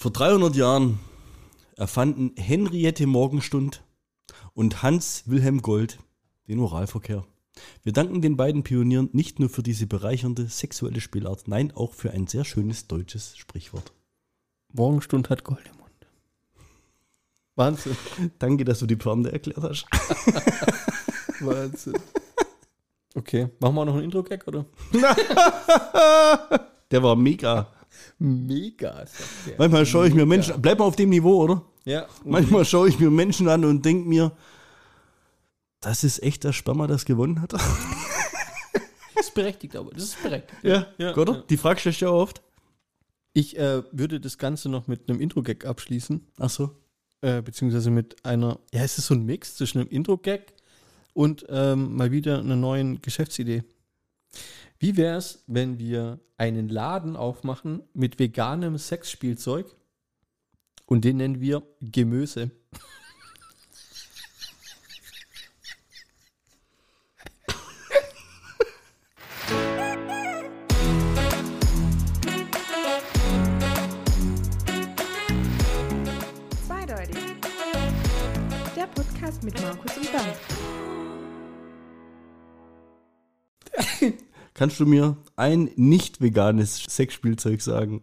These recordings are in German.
Vor 300 Jahren erfanden Henriette Morgenstund und Hans Wilhelm Gold den Oralverkehr. Wir danken den beiden Pionieren nicht nur für diese bereichernde sexuelle Spielart, nein, auch für ein sehr schönes deutsches Sprichwort. Morgenstund hat Gold im Mund. Wahnsinn. Danke, dass du die Pointe erklärt hast. Wahnsinn. Okay, machen wir noch einen Intro-Gag, oder? Der war mega. Mega. Manchmal schaue ich mir. Menschen, bleib mal auf dem Niveau, oder? Ja. Manchmal schaue ich mir Menschen an und denke mir, das ist echt der Sperma, das gewonnen hat. Das ist berechtigt, aber das ist berechtigt. Ja, Ja, oder? ja. Die Frage stellst du ja oft. Ich äh, würde das Ganze noch mit einem Intro-Gag abschließen. Ach so. Äh, beziehungsweise mit einer, ja, es ist so ein Mix zwischen einem Intro-Gag und ähm, mal wieder einer neuen Geschäftsidee. Wie wäre es, wenn wir einen Laden aufmachen mit veganem Sexspielzeug und den nennen wir Gemüse? Zweideutig. Der Podcast mit Markus und Bernd. Kannst du mir ein nicht veganes Sexspielzeug sagen?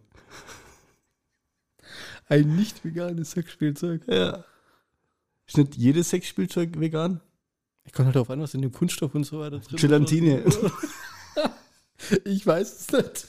Ein nicht veganes Sexspielzeug. Ja. Ist nicht jedes Sexspielzeug vegan? Ich komme halt darauf an, was in dem Kunststoff und so weiter drin Gelatine. ist. Ich weiß es nicht.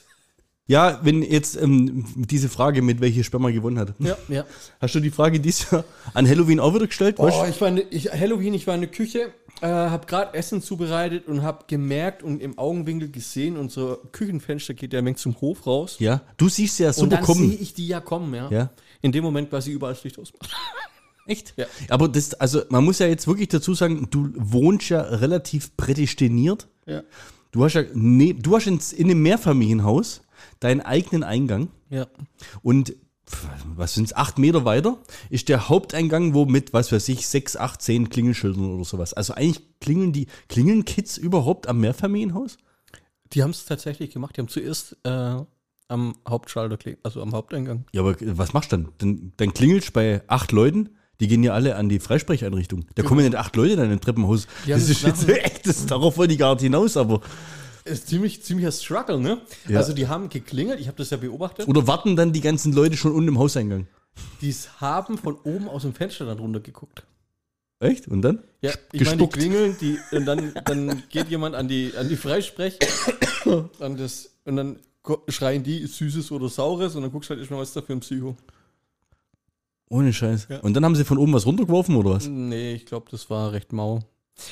Ja, wenn jetzt ähm, diese Frage mit welche Sperma gewonnen hat. Ja, ja. Hast du die Frage dieses Jahr an Halloween auch wieder gestellt? Oh, ich war in, ich, Halloween, ich war in der Küche, äh, habe gerade Essen zubereitet und habe gemerkt und im Augenwinkel gesehen, unser Küchenfenster geht ja wenig zum Hof raus. ja, du siehst ja und super dann sehe kommen. ich die ja kommen, ja. Ja. In dem Moment, weil sie überall Licht ausmacht. Echt? Ja. Aber das, also man muss ja jetzt wirklich dazu sagen, du wohnst ja relativ prädestiniert. Ja. Du hast ja, ne, du hast ins, in einem Mehrfamilienhaus deinen eigenen Eingang Ja. und was sind es, acht Meter weiter ist der Haupteingang, wo mit, was weiß ich, sechs, acht, zehn Klingelschildern oder sowas. Also eigentlich klingeln die, klingeln Kids überhaupt am Mehrfamilienhaus? Die haben es tatsächlich gemacht. Die haben zuerst äh, am Hauptschalter, kle- also am Haupteingang. Ja, aber was machst du dann? Dann, dann klingelst bei acht Leuten, die gehen ja alle an die Freisprecheinrichtung. Da kommen ja nicht acht Leute dann im Treppenhaus. Die das ist jetzt echt, das, darauf wollte ich gar nicht hinaus, aber. Ist ziemlich, ziemlicher Struggle, ne? Ja. Also die haben geklingelt, ich habe das ja beobachtet. Oder warten dann die ganzen Leute schon unten im Hauseingang? Die haben von oben aus dem Fenster dann runter geguckt. Echt? Und dann? Ja, ich meine, die klingeln, die, und dann, dann geht jemand an die, an die Freisprech, an das, und dann schreien die Süßes oder Saures und dann guckst du halt erstmal, was ist da für ein Psycho. Ohne Scheiß. Ja. Und dann haben sie von oben was runtergeworfen oder was? Nee, ich glaube, das war recht mau.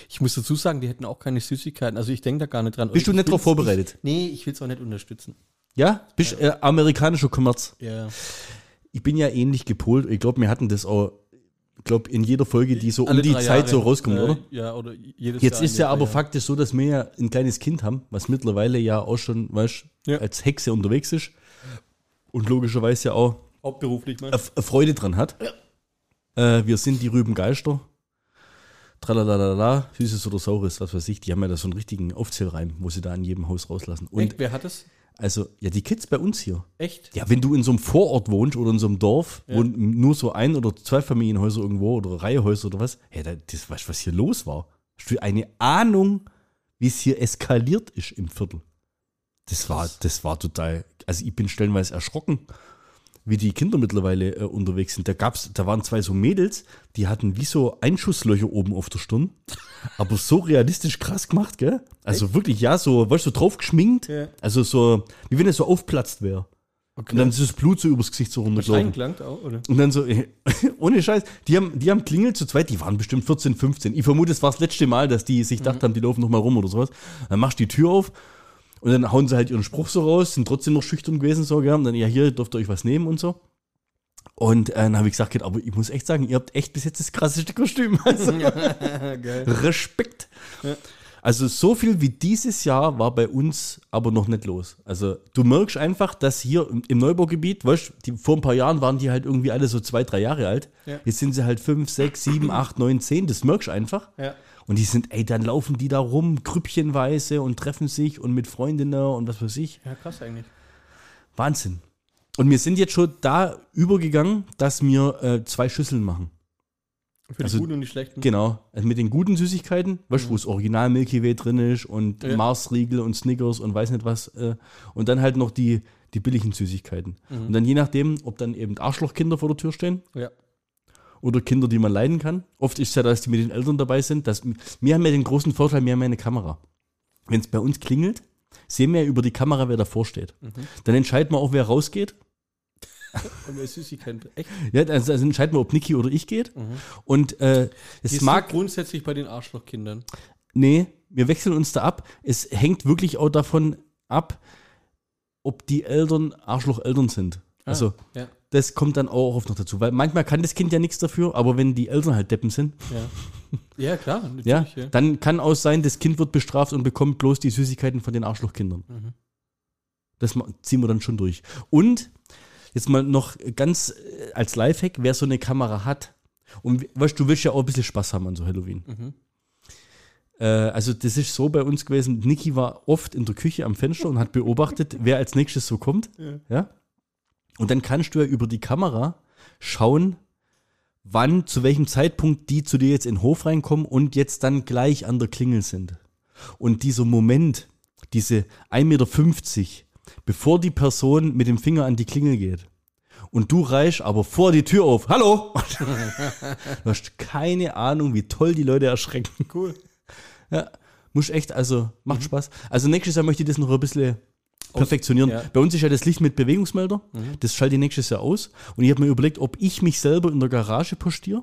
Ich muss dazu sagen, die hätten auch keine Süßigkeiten. Also ich denke da gar nicht dran. Bist du Ich nicht drauf will's- vorbereitet? Ich, nee, ich will es auch nicht unterstützen. Ja? Bist äh, amerikanischer Kommerz. Ja. Ich bin ja ähnlich gepolt. Ich glaube, wir hatten das auch, ich glaube, in jeder Folge, die so um Alle die Zeit Jahre, so rauskommt, äh, oder? Ja, oder jedes Jetzt Jahr ist ja aber drei faktisch so, dass wir ja ein kleines Kind haben, was mittlerweile ja auch schon, weißt Ja. als Hexe unterwegs ist. Und logischerweise ja auch. Hauptberuflich, man. eine F- eine Freude dran hat. Äh, wir sind die Rübengeister. Tralalala, Süßes oder Saures, was weiß ich. Die haben ja da so einen richtigen Aufzählreim, wo sie da in jedem Haus rauslassen. Und Echt, wer hat es? also, ja, die Kids bei uns hier. Echt? Ja, wenn du in so einem Vorort wohnst oder in so einem Dorf, Ja. wo nur so ein oder zwei Familienhäuser irgendwo oder Reihehäuser oder was, hey, da, das weißt du, was hier los war. Hast du eine Ahnung, wie es hier eskaliert ist im Viertel? Das war, das war total, also ich bin stellenweise erschrocken, wie die Kinder mittlerweile äh, unterwegs sind. Da gab's, da waren zwei so Mädels, die hatten wie so Einschusslöcher oben auf der Stirn, aber so realistisch krass gemacht, gell? Also wirklich, ja, so, weißt du, so drauf geschminkt, Ja. also so, wie wenn es so aufplatzt wäre. Okay. Und dann ist das Blut so übers Gesicht so runtergelaufen. Reingelangt auch, oder? Und dann so, ohne Scheiß, die haben, die haben klingelt zu zweit, die waren bestimmt 14, 15. Ich vermute, es war das letzte Mal, dass die sich gedacht haben, die laufen noch mal rum oder sowas. Dann machst du die Tür auf und dann hauen sie halt ihren Spruch so raus, sind trotzdem noch schüchtern gewesen, so? Und dann, ja, hier dürft ihr euch was nehmen und so. Und äh, dann habe ich gesagt, aber ich muss echt sagen, ihr habt echt bis jetzt das krasseste Kostüm. Also. Respekt. Ja. Also so viel wie dieses Jahr war bei uns aber noch nicht los. Also du merkst einfach, dass hier im- Neubaugebiet, weißt, die, vor ein paar Jahren waren die halt irgendwie alle so zwei, drei Jahre alt. Ja. Jetzt sind sie halt fünf, sechs, sieben, acht, neun, zehn. Das merkst du einfach. Ja. Und die sind, ey, dann laufen die da rum, grüppchenweise und treffen sich und mit Freundinnen und was weiß ich. Ja, krass eigentlich. Wahnsinn. Und wir sind jetzt schon da übergegangen, dass wir äh, zwei Schüsseln machen. Für Also, die guten und die schlechten. Genau. Also mit den guten Süßigkeiten, weißt du, wo das Original Milky Way drin ist und Ja. Mars-Riegel und Snickers und weiß nicht was. Äh, und dann halt noch die, die billigen Süßigkeiten. Und dann je nachdem, ob dann eben Arschlochkinder vor der Tür stehen Ja. Oder Kinder, die man leiden kann. Oft ist es ja, dass die mit den Eltern dabei sind. Dass, wir haben ja den großen Vorteil, wir haben ja eine Kamera. Wenn es bei uns klingelt, sehen wir ja über die Kamera, wer davor steht. Dann entscheiden wir auch, wer rausgeht. Und wer Süßigkeiten. Echt? Ja, also, also entscheiden wir, ob Niki oder ich geht. Und äh, es Die mag. grundsätzlich bei den Arschlochkindern. Nee, wir wechseln uns da ab. Es hängt wirklich auch davon ab, ob die Eltern Arschlocheltern sind. Also, Ja. Das kommt dann auch oft noch dazu. Weil manchmal kann das Kind ja nichts dafür, aber wenn die Eltern halt Deppen sind, Ja, ja klar. Ja, ja. dann kann auch sein, das Kind wird bestraft und bekommt bloß die Süßigkeiten von den Arschlochkindern. Mhm. Das ziehen wir dann schon durch. Und jetzt mal noch ganz äh, als Lifehack, wer so eine Kamera hat, und weißt du, du willst ja auch ein bisschen Spaß haben an so Halloween. Mhm. Äh, also das ist so bei uns gewesen, Niki war oft in der Küche am Fenster und hat beobachtet, wer als nächstes so kommt. Ja. Und dann kannst du ja über die Kamera schauen, wann, zu welchem Zeitpunkt die zu dir jetzt in den Hof reinkommen und jetzt dann gleich an der Klingel sind. Und dieser Moment, diese 1,50 Meter, bevor die Person mit dem Finger an die Klingel geht und du reichst aber vor die Tür auf, hallo! du hast keine Ahnung, wie toll die Leute erschrecken. Cool. Ja, muss echt, also macht Spaß. Also nächstes Jahr möchte ich das noch ein bisschen perfektionieren. ja. Bei uns ist ja das Licht mit Bewegungsmelder. Das schalte ich nächstes Jahr aus. Und ich habe mir überlegt, ob ich mich selber in der Garage postiere.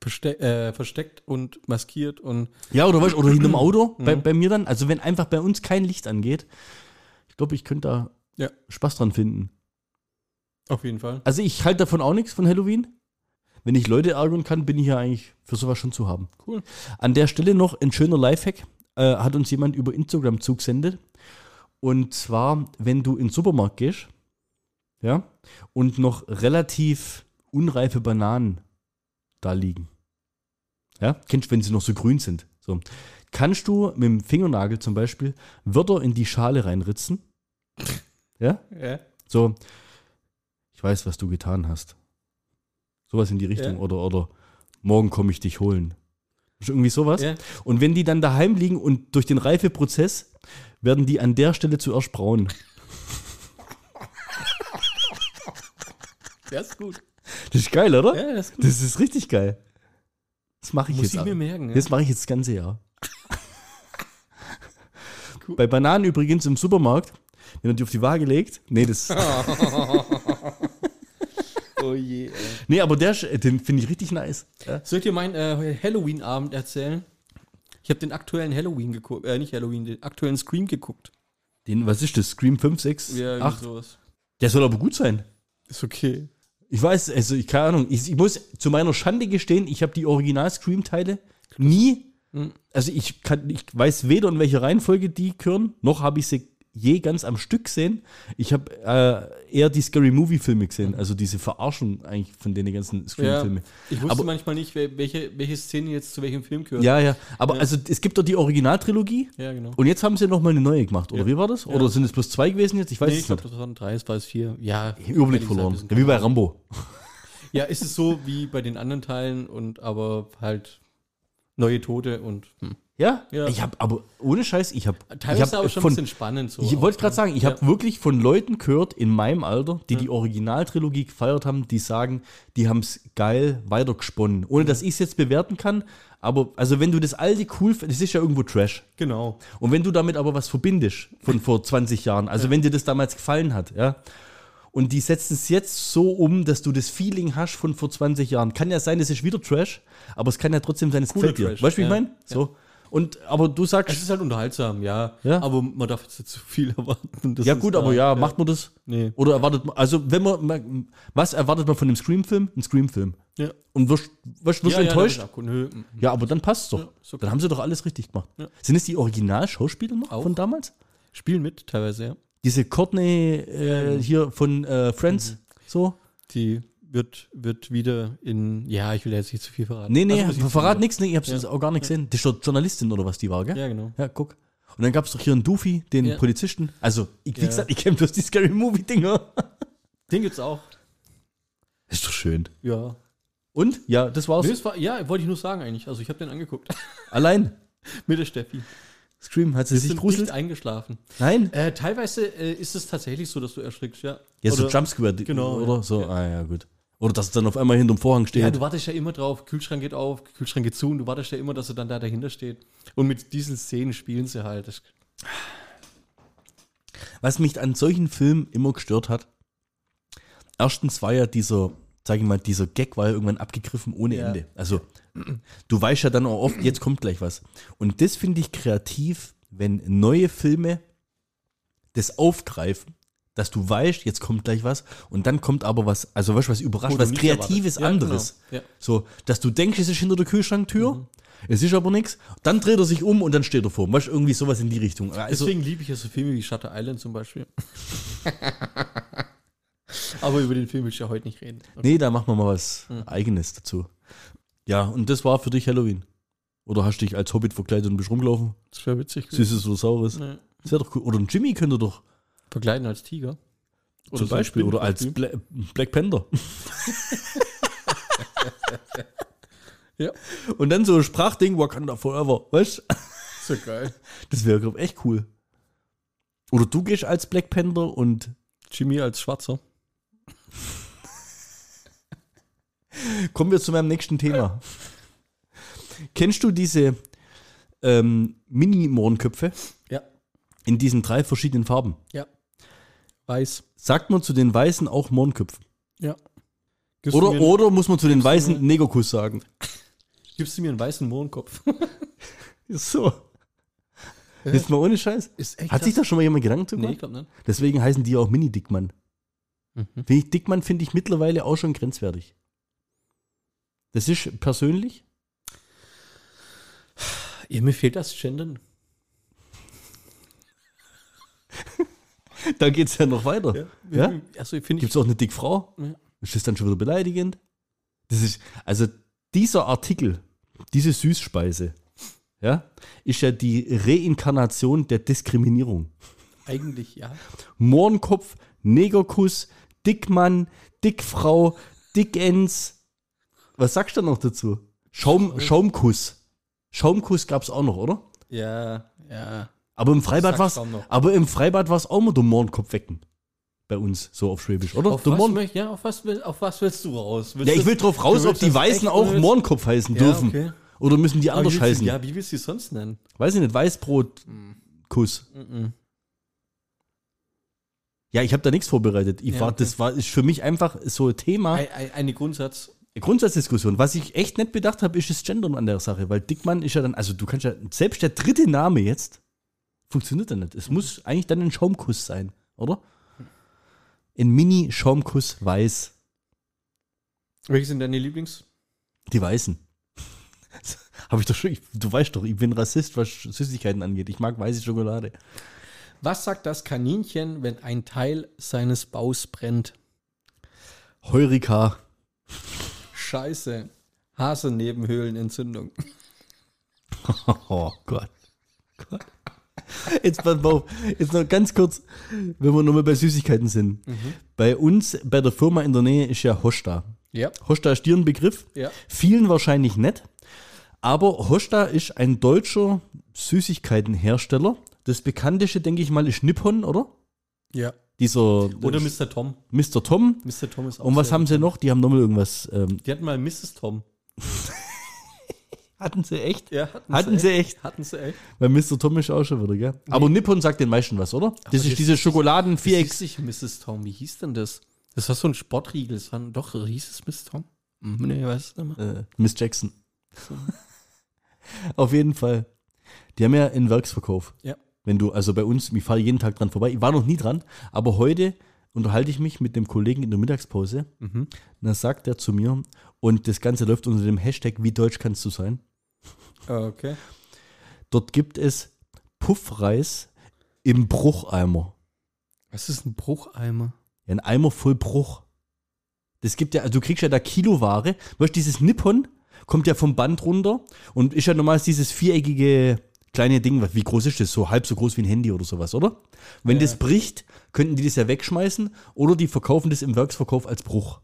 Verste äh, versteckt und maskiert und Ja, oder was? Oder hinterm Auto bei, bei mir dann. Also wenn einfach bei uns kein Licht angeht, ich glaube, ich könnte da Ja. Spaß dran finden. auf jeden Fall. Also ich halte davon auch nichts von Halloween. Wenn ich Leute ärgern kann, bin ich ja eigentlich für sowas schon zu haben. Cool. An der Stelle noch ein schöner Lifehack. Äh, hat uns jemand über Instagram zugesendet. Und zwar, wenn du in den Supermarkt gehst, ja, und noch relativ unreife Bananen da liegen. Ja, kennst du, wenn sie noch so grün sind. So. Kannst du mit dem Fingernagel zum Beispiel Wörter in die Schale reinritzen. Ja? Ja. So, ich weiß, was du getan hast. Sowas in die Richtung. Ja. Oder, oder morgen komme ich dich holen. Irgendwie sowas. Ja. Und wenn die dann daheim liegen und durch den Reifeprozess werden die an der Stelle zuerst braun. Ja, ist gut. Das ist geil, oder? Ja, das ist gut. Das ist richtig geil. Das mache ich Muss jetzt. ich ab- mir merken. Ja. Das mache ich jetzt das ganze Jahr. Cool. Bei Bananen übrigens im Supermarkt, wenn er die auf die Waage legt. Nee, das. Oh je. Ey. nee, aber der, ist- den finde ich richtig nice. Ja. Soll ich dir meinen äh, Halloween-Abend erzählen? Ich habe den aktuellen Halloween geguckt, äh, nicht Halloween, den aktuellen Scream geguckt. Den, was ist das? Scream 5, 6, Ja, 8? sowas. Der soll aber gut sein. Ist okay. Ich weiß, also ich keine Ahnung. Ich, ich muss zu meiner Schande gestehen, ich habe die Original-Scream-Teile nie. Hm. Also ich kann, ich weiß weder in welcher Reihenfolge die gehören, noch habe ich sie je ganz am Stück gesehen. Ich habe äh, eher die Scary Movie-Filme gesehen, also diese Verarschung eigentlich von den ganzen Ja, Scream-Filmen. ich wusste Aber- manchmal nicht, welche, welche Szene jetzt zu welchem Film gehört. Ja, ja. Aber Ja. also es gibt doch die Originaltrilogie Ja, genau. und jetzt haben sie noch mal eine neue gemacht, oder Ja. wie war das? Oder sind es bloß zwei gewesen jetzt? Ich weiß nee, es ich glaube, nicht. das waren drei, es war es vier. Ja, Überblick verloren. Ja, wie bei müssen. Rambo. Ja, ist es so wie bei den anderen Teilen und aber halt neue Tote und hm. Ja? Ja. Ich habe aber ohne Scheiß, ich habe teilweise ich hab aber schon von, ein bisschen spannend so. Ich wollte gerade ne? sagen, ich Ja. habe wirklich von Leuten gehört in meinem Alter, die die Originaltrilogie gefeiert haben, die sagen, die haben es geil weitergesponnen. Ohne dass ich es jetzt bewerten kann, aber also wenn du das alte cool findest, das ist ja irgendwo Trash. Genau. Und wenn du damit aber was verbindest von vor 20 Jahren, also wenn dir das damals gefallen hat, ja, und die setzen es jetzt so um, dass du das Feeling hast von vor 20 Jahren. Kann ja sein, das ist wieder Trash, aber es kann ja trotzdem sein, es gefällt dir. Trash, Weißt du, wie ich ja. meine? So. Und, aber du sagst, Es ist halt unterhaltsam, ja. Ja. Aber man darf jetzt nicht zu viel erwarten. Ja gut, aber ja, macht man das? Nee. Oder erwartet man, also wenn man, was erwartet man von einem Scream-Film? Ein Scream-Film. Ja. Und wirst, wirst, wirst ja, du enttäuscht? Ja. Ja, aber dann passt es doch. Ja, okay. Dann haben sie doch alles richtig gemacht. Ja. Sind es die Original-Schauspieler noch Auch. von damals? Spielen mit, teilweise, ja. Diese Courtney äh, hier von äh, Friends, Mhm. so? Die wird, wird wieder in. Ja, ich will jetzt nicht zu viel verraten. Nee, nee, Also, verrat nichts, nee, ich hab's Ja. auch gar nicht gesehen. Das ist Journalistin oder was die war, gell? Ja, genau. Ja, guck. Und dann gab es doch hier einen Doofy, den Ja. Polizisten. Also, ich, wie Ja. gesagt, ich kenne bloß die Scary Movie-Dinger. Den gibt's auch. Ist doch schön. Ja. Und? Ja, das war's. Nee, das war, ja, wollte ich nur sagen eigentlich. Also ich habe den angeguckt. Allein. Mit der Steffi. Scream, hat sie sich gruselt? nicht eingeschlafen. Nein. Äh, teilweise äh, ist es tatsächlich so, dass du erschrickst, ja. Ja, so Oder- Jumpscare, genau, oder? ja. So, Ja. ah ja, gut. Oder dass es dann auf einmal hinterm Vorhang steht. Ja, du wartest ja immer drauf, Kühlschrank geht auf, Kühlschrank geht zu und du wartest ja immer, dass er dann da dahinter steht. Und mit diesen Szenen spielen sie halt. Das, Was mich an solchen Filmen immer gestört hat, erstens war ja dieser, sag ich mal, dieser Gag war ja irgendwann abgegriffen ohne Ja. Ende. Also, du weißt ja dann auch oft, jetzt kommt gleich was. Und das finde ich kreativ, wenn neue Filme das aufgreifen, dass du weißt, jetzt kommt gleich was und dann kommt aber was, also weißt du, was überrascht, was Kreatives. Ja, anderes. genau. Ja. So, dass du denkst, es ist hinter der Kühlschranktür, Mhm. es ist aber nichts, dann dreht er sich um und dann steht er vor. Weißt du, irgendwie sowas in die Richtung. Also, Deswegen liebe ich ja so Filme wie Shutter Island zum Beispiel. Aber über den Film will ich ja heute nicht reden. Nee, da machen wir mal was Mhm. Eigenes dazu. Ja, und das war für dich Halloween. Oder hast du dich als Hobbit verkleidet und bist rumgelaufen? Das wäre witzig. Süßes oder Saures? Nee. Das wäre doch cool. Oder ein Jimmy könnte doch Verkleiden als Tiger. zum so ein Beispiel. Oder als. Bla Black Panther. Ja. Und dann so ein Sprachding, Wakanda Forever. Weißt du? So geil. Das wäre, glaube ich, echt cool. Oder du gehst als Black Panther und Jimmy als Schwarzer. kommen wir zu meinem nächsten Thema. Kennst du diese ähm, Mini-Mohrenköpfe Ja. in diesen drei verschiedenen Farben? Ja. Weiß. Sagt man zu den Weißen auch Mohrenköpfe? Ja. Gibst Oder, oder muss man zu den Weißen Negerkuss sagen? Gibst du mir einen weißen Mohrenkopf? So. Jetzt mal ohne Scheiß. Ist echt Hat sich da schon mal jemand Gedanken zu Nee, gemacht? ich glaube nicht. Deswegen heißen die auch Mini-Dickmann. Mhm. Ich, Dickmann finde ich mittlerweile auch schon grenzwertig. Das ist persönlich. Ja, mir fehlt das Gendern. Da geht es ja noch weiter. Ja? Also finde Gibt es auch eine Dickfrau? Ja. Ist das dann schon wieder beleidigend? Das ist, also dieser Artikel, diese Süßspeise, ja, ist ja die Reinkarnation der Diskriminierung. Eigentlich ja. Mohrenkopf, Negerkuss, Dickmann, Dickfrau, Dickens. Was sagst du noch dazu? Schaum, Schaumkuss. Schaumkuss gab es auch noch, oder? Ja, ja. Aber im Freibad war's, noch. aber im Freibad war es auch mal der Mohrenkopf wecken. Bei uns, so auf Schwäbisch, oder? Auf was, möcht, ja, auf, was will, auf was willst du raus? Willst ja, ich will drauf raus, ob die Weißen auch Mohrenkopf heißen Ja, dürfen. okay. Oder müssen die anders heißen? Ja, wie willst du sie sonst nennen? Weiß ich nicht, Weißbrotkuss. Mhm. Ja, ich habe da nichts vorbereitet. Ich Ja, war, okay. Das war ist für mich einfach so ein Thema. Ein, ein, eine Grundsatz. Grundsatzdiskussion. Was ich echt nicht bedacht habe, ist das Gendern an der Sache, weil Dickmann ist ja dann, also du kannst ja, selbst der dritte Name jetzt funktioniert ja nicht. Es muss eigentlich dann ein Schaumkuss sein, oder? Ein Mini-Schaumkuss weiß. Welche sind deine Lieblings? Die Weißen. habe ich doch schon, ich, du weißt doch, ich bin Rassist, was Süßigkeiten angeht. Ich mag weiße Schokolade. Was sagt das Kaninchen, wenn ein Teil seines Baus brennt? Heurika. Scheiße. Hasenebenhöhlenentzündung. Oh Gott. Gott. Jetzt, pass auf, jetzt noch ganz kurz, wenn wir nochmal bei Süßigkeiten sind. Bei uns, bei der Firma in der Nähe ist ja Hosta. Ja. Hosta ist dir ein Begriff? Ja. Vielen wahrscheinlich nicht. Aber Hosta ist ein deutscher Süßigkeitenhersteller. Das bekannteste, denke ich mal, ist Nippon, oder? Ja. Dieser Oder Mr. Tom. Mr. Tom. Mr. Tom ist auch Und was haben sie noch? Die haben nochmal irgendwas. Ähm, Die hatten mal Mrs. Tom. Hatten sie echt? Ja, hatten, Hatten sie echt? Hatten sie echt. Weil Mr. Tom ist auch schon wieder, gell? Aber Nippon sagt den meisten was, oder? Das ist das- diese Das Schokoladen-Viereck. hieß nicht Mrs. Tom. Wie hieß denn das? Das war so ein Sportriegel. Das war, doch, hieß es Mrs. Tom? Hm, Nee, weiß es nicht mehr. Äh, Miss Jackson. Auf jeden Fall. Die haben ja einen Werksverkauf. Ja. Wenn du, also bei uns, ich fahre jeden Tag dran vorbei. Ich war noch nie dran, aber heute unterhalte ich mich mit dem Kollegen in der Mittagspause. Mhm. Und dann sagt er zu mir, und das Ganze läuft unter dem Hashtag, wie deutsch kannst du sein? Ah, Okay. Dort gibt es Puffreis im Brucheimer. Was ist ein Brucheimer? Ja, ein Eimer voll Bruch. Das gibt ja, also du kriegst ja da Kiloware. Weißt du, dieses Nippon kommt ja vom Band runter und ist ja normal dieses viereckige kleine Ding, wie groß ist das? So halb so groß wie ein Handy oder sowas, oder? Wenn Ja. das bricht, könnten die das ja wegschmeißen oder die verkaufen das im Werksverkauf als Bruch.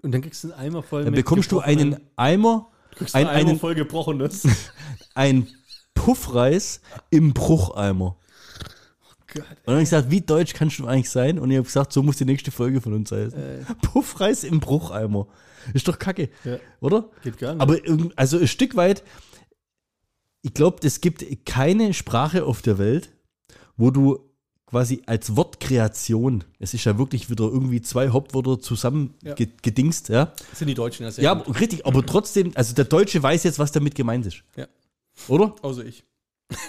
Und dann kriegst du einen Eimer voll Dann bekommst du einen Eimer, kriegst ein, einen Eimer voll gebrochenes. ein Puffreis im Brucheimer. Gott. Und dann habe ich gesagt, wie deutsch kannst du eigentlich sein? Und ich habe gesagt, so muss die nächste Folge von uns heißen. Äh, Puffreis im Brucheimer. Ist doch kacke, ja, oder? geht gar nicht. Aber also ein Stück weit, ich glaube, es gibt keine Sprache auf der Welt, wo du quasi als Wortkreation, es ist ja wirklich wieder irgendwie zwei Hauptwörter zusammen Ja. ge- gedingst, ja. Das sind die Deutschen ja sehr Ja, gut. aber richtig, aber trotzdem, also der Deutsche weiß jetzt, was damit gemeint ist. Ja. Oder? Außer ich.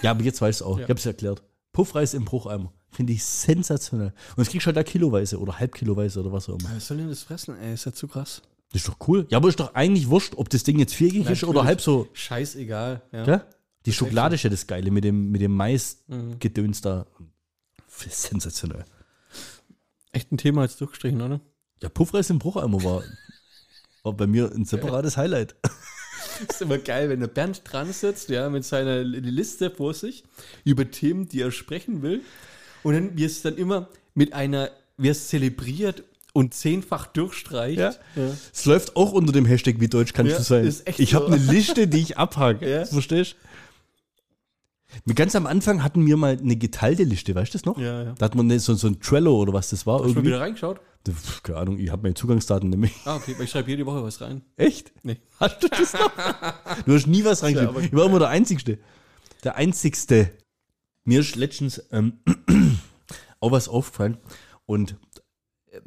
Ja, aber jetzt weißt du auch. Ja. Ich habe es erklärt. Puffreis im Brucheimer. Finde ich sensationell. Und das kriegst du halt da kiloweise oder halbkiloweise oder was auch immer. Was soll denn das fressen, ey? Ist ja zu krass. Das ist doch cool. Ja, aber ist doch eigentlich wurscht, ob das Ding jetzt viereckig ist oder halb so. Scheißegal. Ja. Gell? Die Schokolade ist ja das Geile mit dem, mit dem Mais-Gedöns Mhm. da. Sensationell. Echt ein Thema jetzt durchgestrichen, oder? Ja, Puffreis im Brucheimer war, war bei mir ein separates Highlight. ist immer geil, wenn der Bernd dran sitzt, ja, mit seiner Liste vor sich über Themen, die er sprechen will. Und dann, wie es dann immer mit einer, wie er es zelebriert und zehnfach durchstreicht. Ja. Es läuft auch unter dem Hashtag, wie deutsch kannst Ja, du sein. ich habe so. eine Liste, die ich abhake. Ja. Verstehst du? Ganz am Anfang hatten wir mal eine geteilte Liste, weißt du das noch? Ja, ja. Da hat man so, so ein Trello oder was das war. Hast du mal Irgendwie. wieder reingeschaut? Pff, Keine Ahnung, ich habe meine Zugangsdaten nämlich. Ah, okay, weil ich schreibe jede Woche was rein. Echt? Nee. Hast du das noch? Du hast nie was reingeschrieben. aber- ich war immer der Einzigste. Der Einzigste. Mir ist letztens ähm, auch was aufgefallen. Und äh,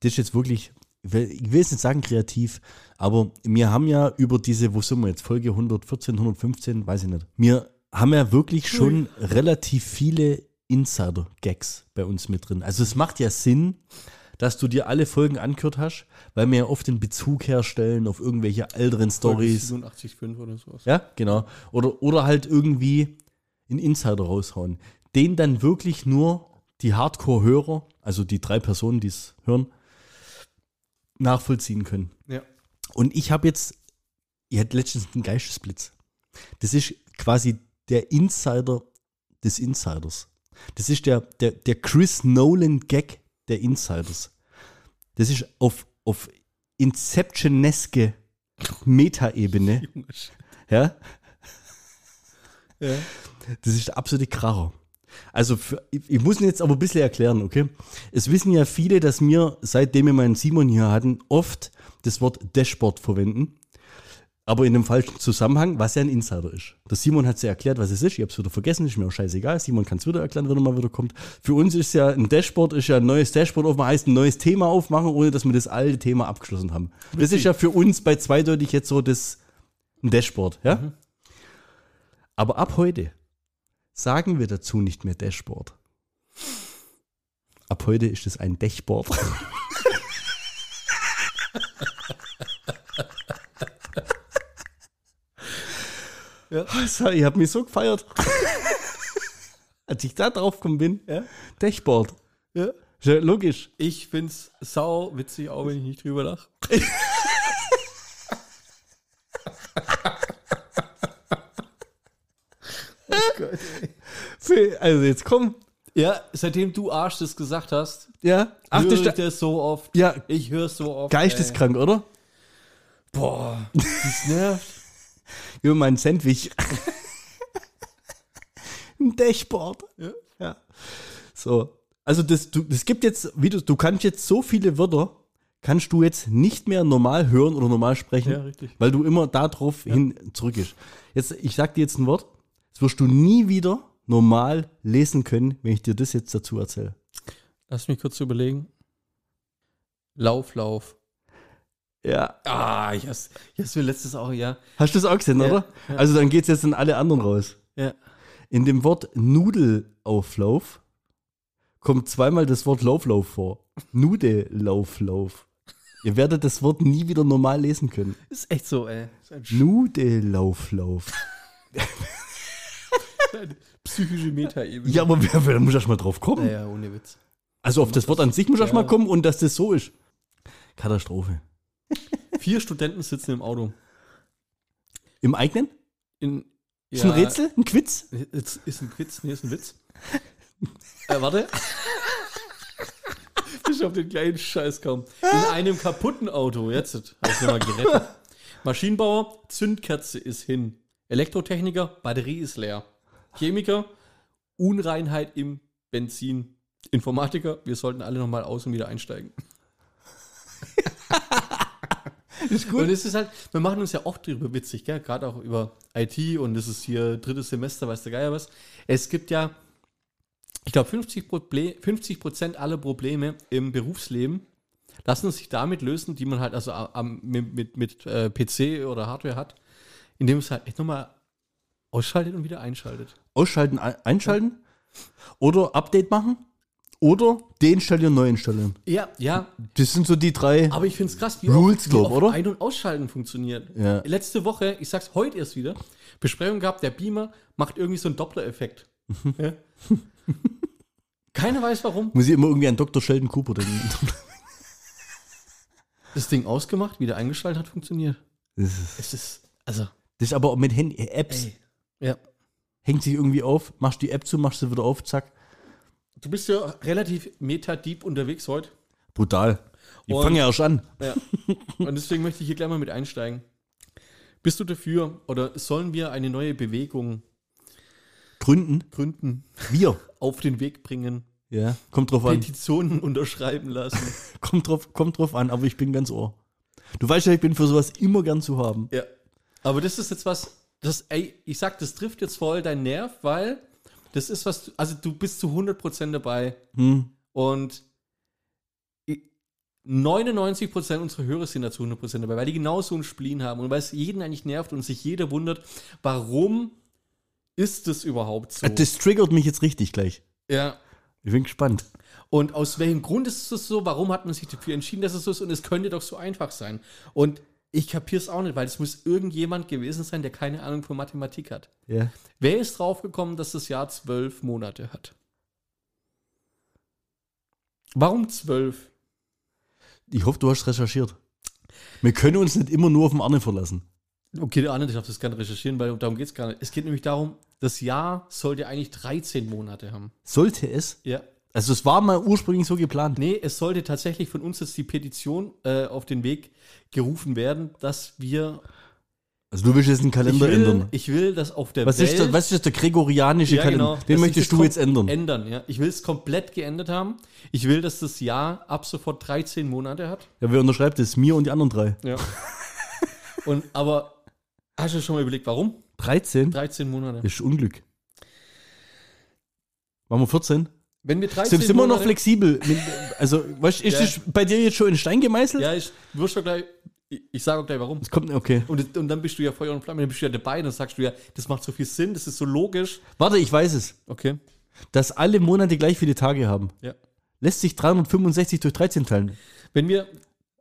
das ist jetzt wirklich, ich will, jetzt nicht sagen kreativ, aber wir haben ja über diese, wo sind wir jetzt, Folge 114, 115, weiß ich nicht. Wir haben ja wirklich schon relativ viele Insider-Gags bei uns mit drin. Also es macht ja Sinn, dass du dir alle Folgen angehört hast, weil wir ja oft den Bezug herstellen auf irgendwelche älteren Stories. 87,5 oder sowas. Ja, genau. Oder, oder halt irgendwie einen Insider raushauen. Den dann wirklich nur die Hardcore-Hörer, also die drei Personen, die es hören, nachvollziehen können. Ja. Und ich habe jetzt, ihr hattet letztens einen Geistesblitz. Das ist quasi der Insider des Insiders. Das ist der, der, der Chris Nolan-Gag der Insiders. Das ist auf, auf Inception-eske Metaebene. Ja, Ja. das ist der absolute Kracher. Also, für, ich, ich muss ihn jetzt aber ein bisschen erklären, okay? Es wissen ja viele, dass wir, seitdem wir meinen Simon hier hatten, oft das Wort Dashboard verwenden. Aber in einem falschen Zusammenhang, was ja ein Insider ist. Der Simon hat es ja erklärt, was es ist. Ich habe es wieder vergessen, ist mir auch scheißegal. Simon kann es wieder erklären, wenn er mal wieder kommt. Für uns ist ja ein Dashboard, ist ja ein neues Dashboard aufmachen, heißt ein neues Thema aufmachen, ohne dass wir das alte Thema abgeschlossen haben. Das ist ja für uns bei zweideutig jetzt so das ein Dashboard, ja? Aber ab heute sagen wir dazu nicht mehr Dashboard. Ab heute ist es ein Dashboard. Ja. Also, ich habe mich so gefeiert. Als ich da drauf gekommen bin, Ja. Dashboard. ja. Ja logisch. Ich find's sau witzig, auch wenn ich nicht drüber lache. oh Gott, Also jetzt komm. Ja, seitdem du Arsch das gesagt hast, Ja. Ach, höre ich das so oft. ja, Ich höre es so oft. geisteskrank, oder? Ey. Boah, das nervt. Über mein Sandwich. Ein Dashboard. Ja. Ja. So. Also das, du, das gibt jetzt, wie du, du kannst jetzt so viele Wörter, kannst du jetzt nicht mehr normal hören oder normal sprechen, Ja, richtig. weil du immer darauf hin zurück ist. Jetzt, ich sag dir jetzt ein Wort, das wirst du nie wieder normal lesen können, wenn ich dir das jetzt dazu erzähle. Lass mich kurz überlegen. Lauf, Lauf. Ja. Ah, ich ich hast mir letztes auch, ja. Hast du das auch gesehen, Ja, oder? ja. Also dann geht's jetzt an alle anderen raus. Ja. In dem Wort Nudelauflauf kommt zweimal das Wort Lauflauf vor. Nudelauflauf. Ihr werdet das Wort nie wieder normal lesen können. Ist echt so, ey. Nudelauflauf. psychische Metaebene. Ja, aber wer, wer muss erst mal drauf kommen? Naja, ohne Witz. Also auf das Wort an sich muss erst Ja. mal kommen und dass das so ist. Katastrophe. Vier Studenten sitzen im Auto. Im eigenen? In, Ist ein Ja. Rätsel? Ein Quiz? Ist, ist ein Quiz? Nee, ist ein Witz. äh, warte. Bist auf den kleinen Scheiß kaum. In einem kaputten Auto, jetzt habe ich nochmal gerettet. Maschinenbauer, Zündkerze ist hin. Elektrotechniker, Batterie ist leer. Chemiker, Unreinheit im Benzin. Informatiker, wir sollten alle nochmal aus und wieder einsteigen. Ist Und es ist halt, wir machen uns ja oft darüber witzig, gell? gerade auch über IT und es ist hier drittes Semester, weiß der Geier was. Es gibt ja, ich glaube, 50 Prozent 50 Prozent aller Probleme im Berufsleben lassen sich damit lösen, die man halt also am, mit, mit, mit äh, PC oder Hardware hat, indem es halt echt nochmal ausschaltet und wieder einschaltet. Ausschalten, ein- einschalten oder Update machen oder deinstallieren, neu installieren. Ja, ja, Das sind so die drei. aber ich finde es krass, wie Rules, oft, wie glaub, oft oder? Ein- und Ausschalten funktioniert. Ja. Letzte Woche, ich sag's heute erst wieder, Besprechung gehabt, der Beamer macht irgendwie so einen Doppler-Effekt. ja. Keiner weiß warum. Muss ich immer irgendwie an Dr. Sheldon Cooper denken. Das Ding ausgemacht, wieder eingeschaltet hat, funktioniert. Das ist, Es ist, also, das ist aber auch mit Handy, Apps. ey. Ja. Hängt sich irgendwie auf, machst die App zu, machst sie wieder auf, zack. Du bist ja relativ meta-deep unterwegs heute. Brutal. Ich fange ja erst an. Ja. Und deswegen möchte ich hier gleich mal mit einsteigen. Bist du dafür oder sollen wir eine neue Bewegung Gründen. gründen, Wir. auf den Weg bringen, Ja. Kommt drauf an. Petitionen unterschreiben lassen? Kommt drauf, kommt drauf an, aber ich bin ganz ohr. Du weißt ja, ich bin für sowas immer gern zu haben. Ja. Aber das ist jetzt was, das, ey, ich sag, das trifft jetzt voll deinen Nerv, weil das ist was, also du bist zu 100% dabei Hm. und i- 99% unserer Hörer sind da zu 100% dabei, weil die genau so einen Spleen haben und weil es jeden eigentlich nervt und sich jeder wundert, warum ist das überhaupt so? Das triggert mich jetzt richtig gleich. ja. Ich bin gespannt. Und aus welchem Grund ist es so? Warum hat man sich dafür entschieden, dass es so ist? Und es könnte doch so einfach sein. Und ich kapiere es auch nicht, weil es muss irgendjemand gewesen sein, der keine Ahnung von Mathematik hat. Ja. Wer ist draufgekommen, dass das Jahr zwölf Monate hat? Warum zwölf? Ich hoffe, du hast recherchiert. Wir können uns nicht immer nur auf den Arne verlassen. Okay, der andere darf das gerne recherchieren, weil darum geht es gar nicht. Es geht nämlich darum, das Jahr sollte eigentlich 13 Monate haben. Sollte es? Ja. Also es war mal ursprünglich so geplant. Nee, es sollte tatsächlich von uns jetzt die Petition äh, auf den Weg gerufen werden, dass wir. Also du willst jetzt den Ich Kalender will, ändern. ich will, dass auf der Was Welt. ist, der, was ist das, der gregorianische Ja, Kalender? genau. Den möchtest du das jetzt ändern. Ändern, ja. Ich will es komplett geändert haben. Ich will, dass das Jahr ab sofort 13 Monate hat. Ja, wer unterschreibt das? Mir und die anderen drei. Ja. Und aber hast du schon mal überlegt, warum? 13? 13 Monate. Das ist Unglück. Machen wir 14? Wenn wir 13 Sind, sind wir noch flexibel? Mit- Also, weißt, ist Ja. das bei dir jetzt schon in Stein gemeißelt? Ja, ich wirst doch gleich. Ich, ich sage auch gleich warum. Es kommt, okay. Und, und dann bist du ja Feuer und Flamme, dann bist du ja dabei, dann sagst du ja, das macht so viel Sinn, das ist so logisch. Warte, ich weiß es. Okay. Dass alle Monate gleich viele Tage haben. Ja. Lässt sich 365 durch 13 teilen. Wenn wir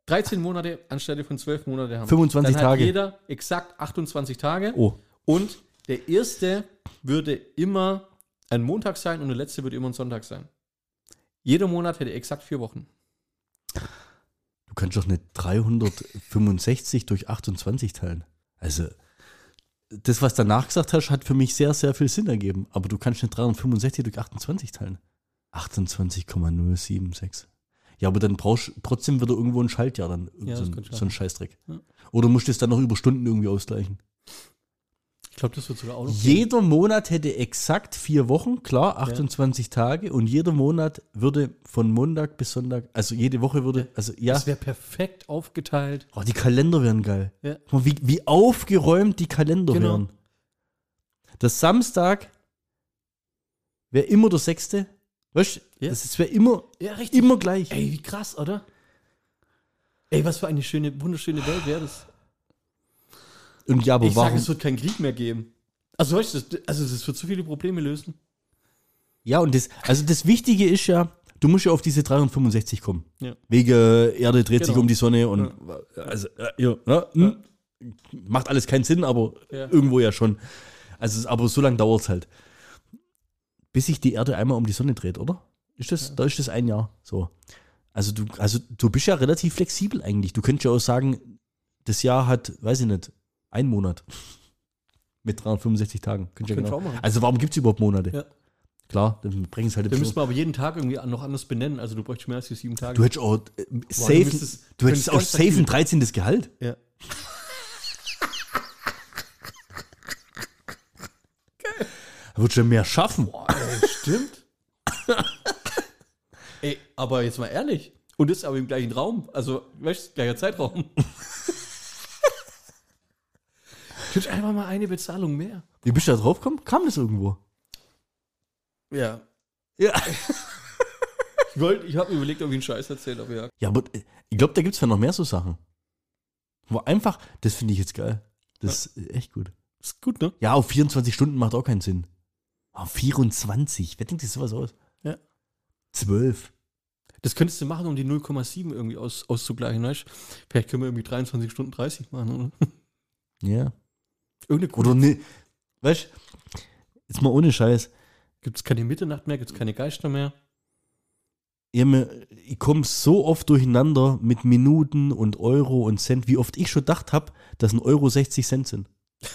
13 Monate anstelle von 12 Monate haben, 25 dann Tage. hat jeder exakt 28 Tage. Oh. Und der erste würde immer ein Montag sein und der letzte würde immer ein Sonntag sein. Jeder Monat hätte exakt vier Wochen. Du kannst doch nicht 365 durch 28 teilen. Also, das, was danach gesagt hast, hat für mich sehr, sehr viel Sinn ergeben. Aber du kannst nicht 365 durch 28 teilen. 28,076. Ja, aber dann brauchst du trotzdem wieder irgendwo ein Schaltjahr, dann Ja, so, ein, so ein Scheißdreck. Ja. Oder musst du es dann noch über Stunden irgendwie ausgleichen? Ich glaube, das wird sogar auch noch. Jeder Monat hätte exakt vier Wochen, klar, 28 Tage. Und jeder Monat würde von Montag bis Sonntag, also jede Woche würde, also ja, Das wäre perfekt aufgeteilt. oh, die Kalender wären geil. Ja. Wie, wie aufgeräumt die Kalender Genau. wären. Der Samstag wäre immer der sechste. Weißt du, Ja. das wäre immer, Ja, richtig. immer gleich. Ey, wie krass, oder? Ey, was für eine schöne, wunderschöne Welt wäre das. Und ja, aber Ich sage, warum? es wird keinen Krieg mehr geben. Also, weißt du, das, also das wird so viele Probleme lösen. Ja, und das, also das Wichtige ist ja, du musst ja auf diese 365 kommen. Ja. Wegen Erde dreht sich Genau. um die Sonne und also, äh, ja, ja, hm, macht alles keinen Sinn, aber Ja. irgendwo ja schon. Also, aber so lange dauert es halt. Bis sich die Erde einmal um die Sonne dreht, oder? Ist das, Da ist das ein Jahr. So. Also du, also du bist ja relativ flexibel eigentlich. Du könntest ja auch sagen, das Jahr hat, weiß ich nicht, einen Monat. Mit 365 Tagen. Könnt ihr ihr genau. Also warum gibt es überhaupt Monate? Ja. Klar, dann bringen es halt ein Den bisschen. müssen wir aber jeden Tag irgendwie noch anders benennen. Also du bräuchtest mehr als die sieben Tage. Du hättest auch äh, safe, du müsstest- du hättest auch safe ein viel- 13. Gehalt. ja. Da würdest du ja mehr schaffen. Ey, stimmt. Ey, aber jetzt mal ehrlich. Und ist aber im gleichen Raum. Also, weißt du, gleicher Zeitraum. Tut einfach mal eine Bezahlung mehr. Wie bist du da drauf gekommen? Kam das irgendwo? Ja. Ja. Ich, wollt- ich habe mir überlegt, ob ich einen Scheiß erzähle, aber ja. Ja, aber äh, ich glaube, da gibt es ja noch mehr so Sachen. Wo einfach, das finde ich jetzt geil. Das ist echt gut. Ist gut, ne? Ja, auf 24 Stunden macht auch keinen Sinn. Auf 24, wer denkt sich sowas aus? Ja. 12. Das könntest du machen, um die 0,7 irgendwie aus, auszugleichen, weißt du? Vielleicht können wir irgendwie 23 Stunden 30 machen, oder? Ja. Irgendeine coole. Oder ne, weißt du, jetzt mal ohne Scheiß. Gibt es keine Mitternacht mehr, gibt es keine Geister mehr? Ich, komme so oft durcheinander mit Minuten und Euro und Cent, wie oft ich schon gedacht habe, dass ein Euro 60 Cent sind.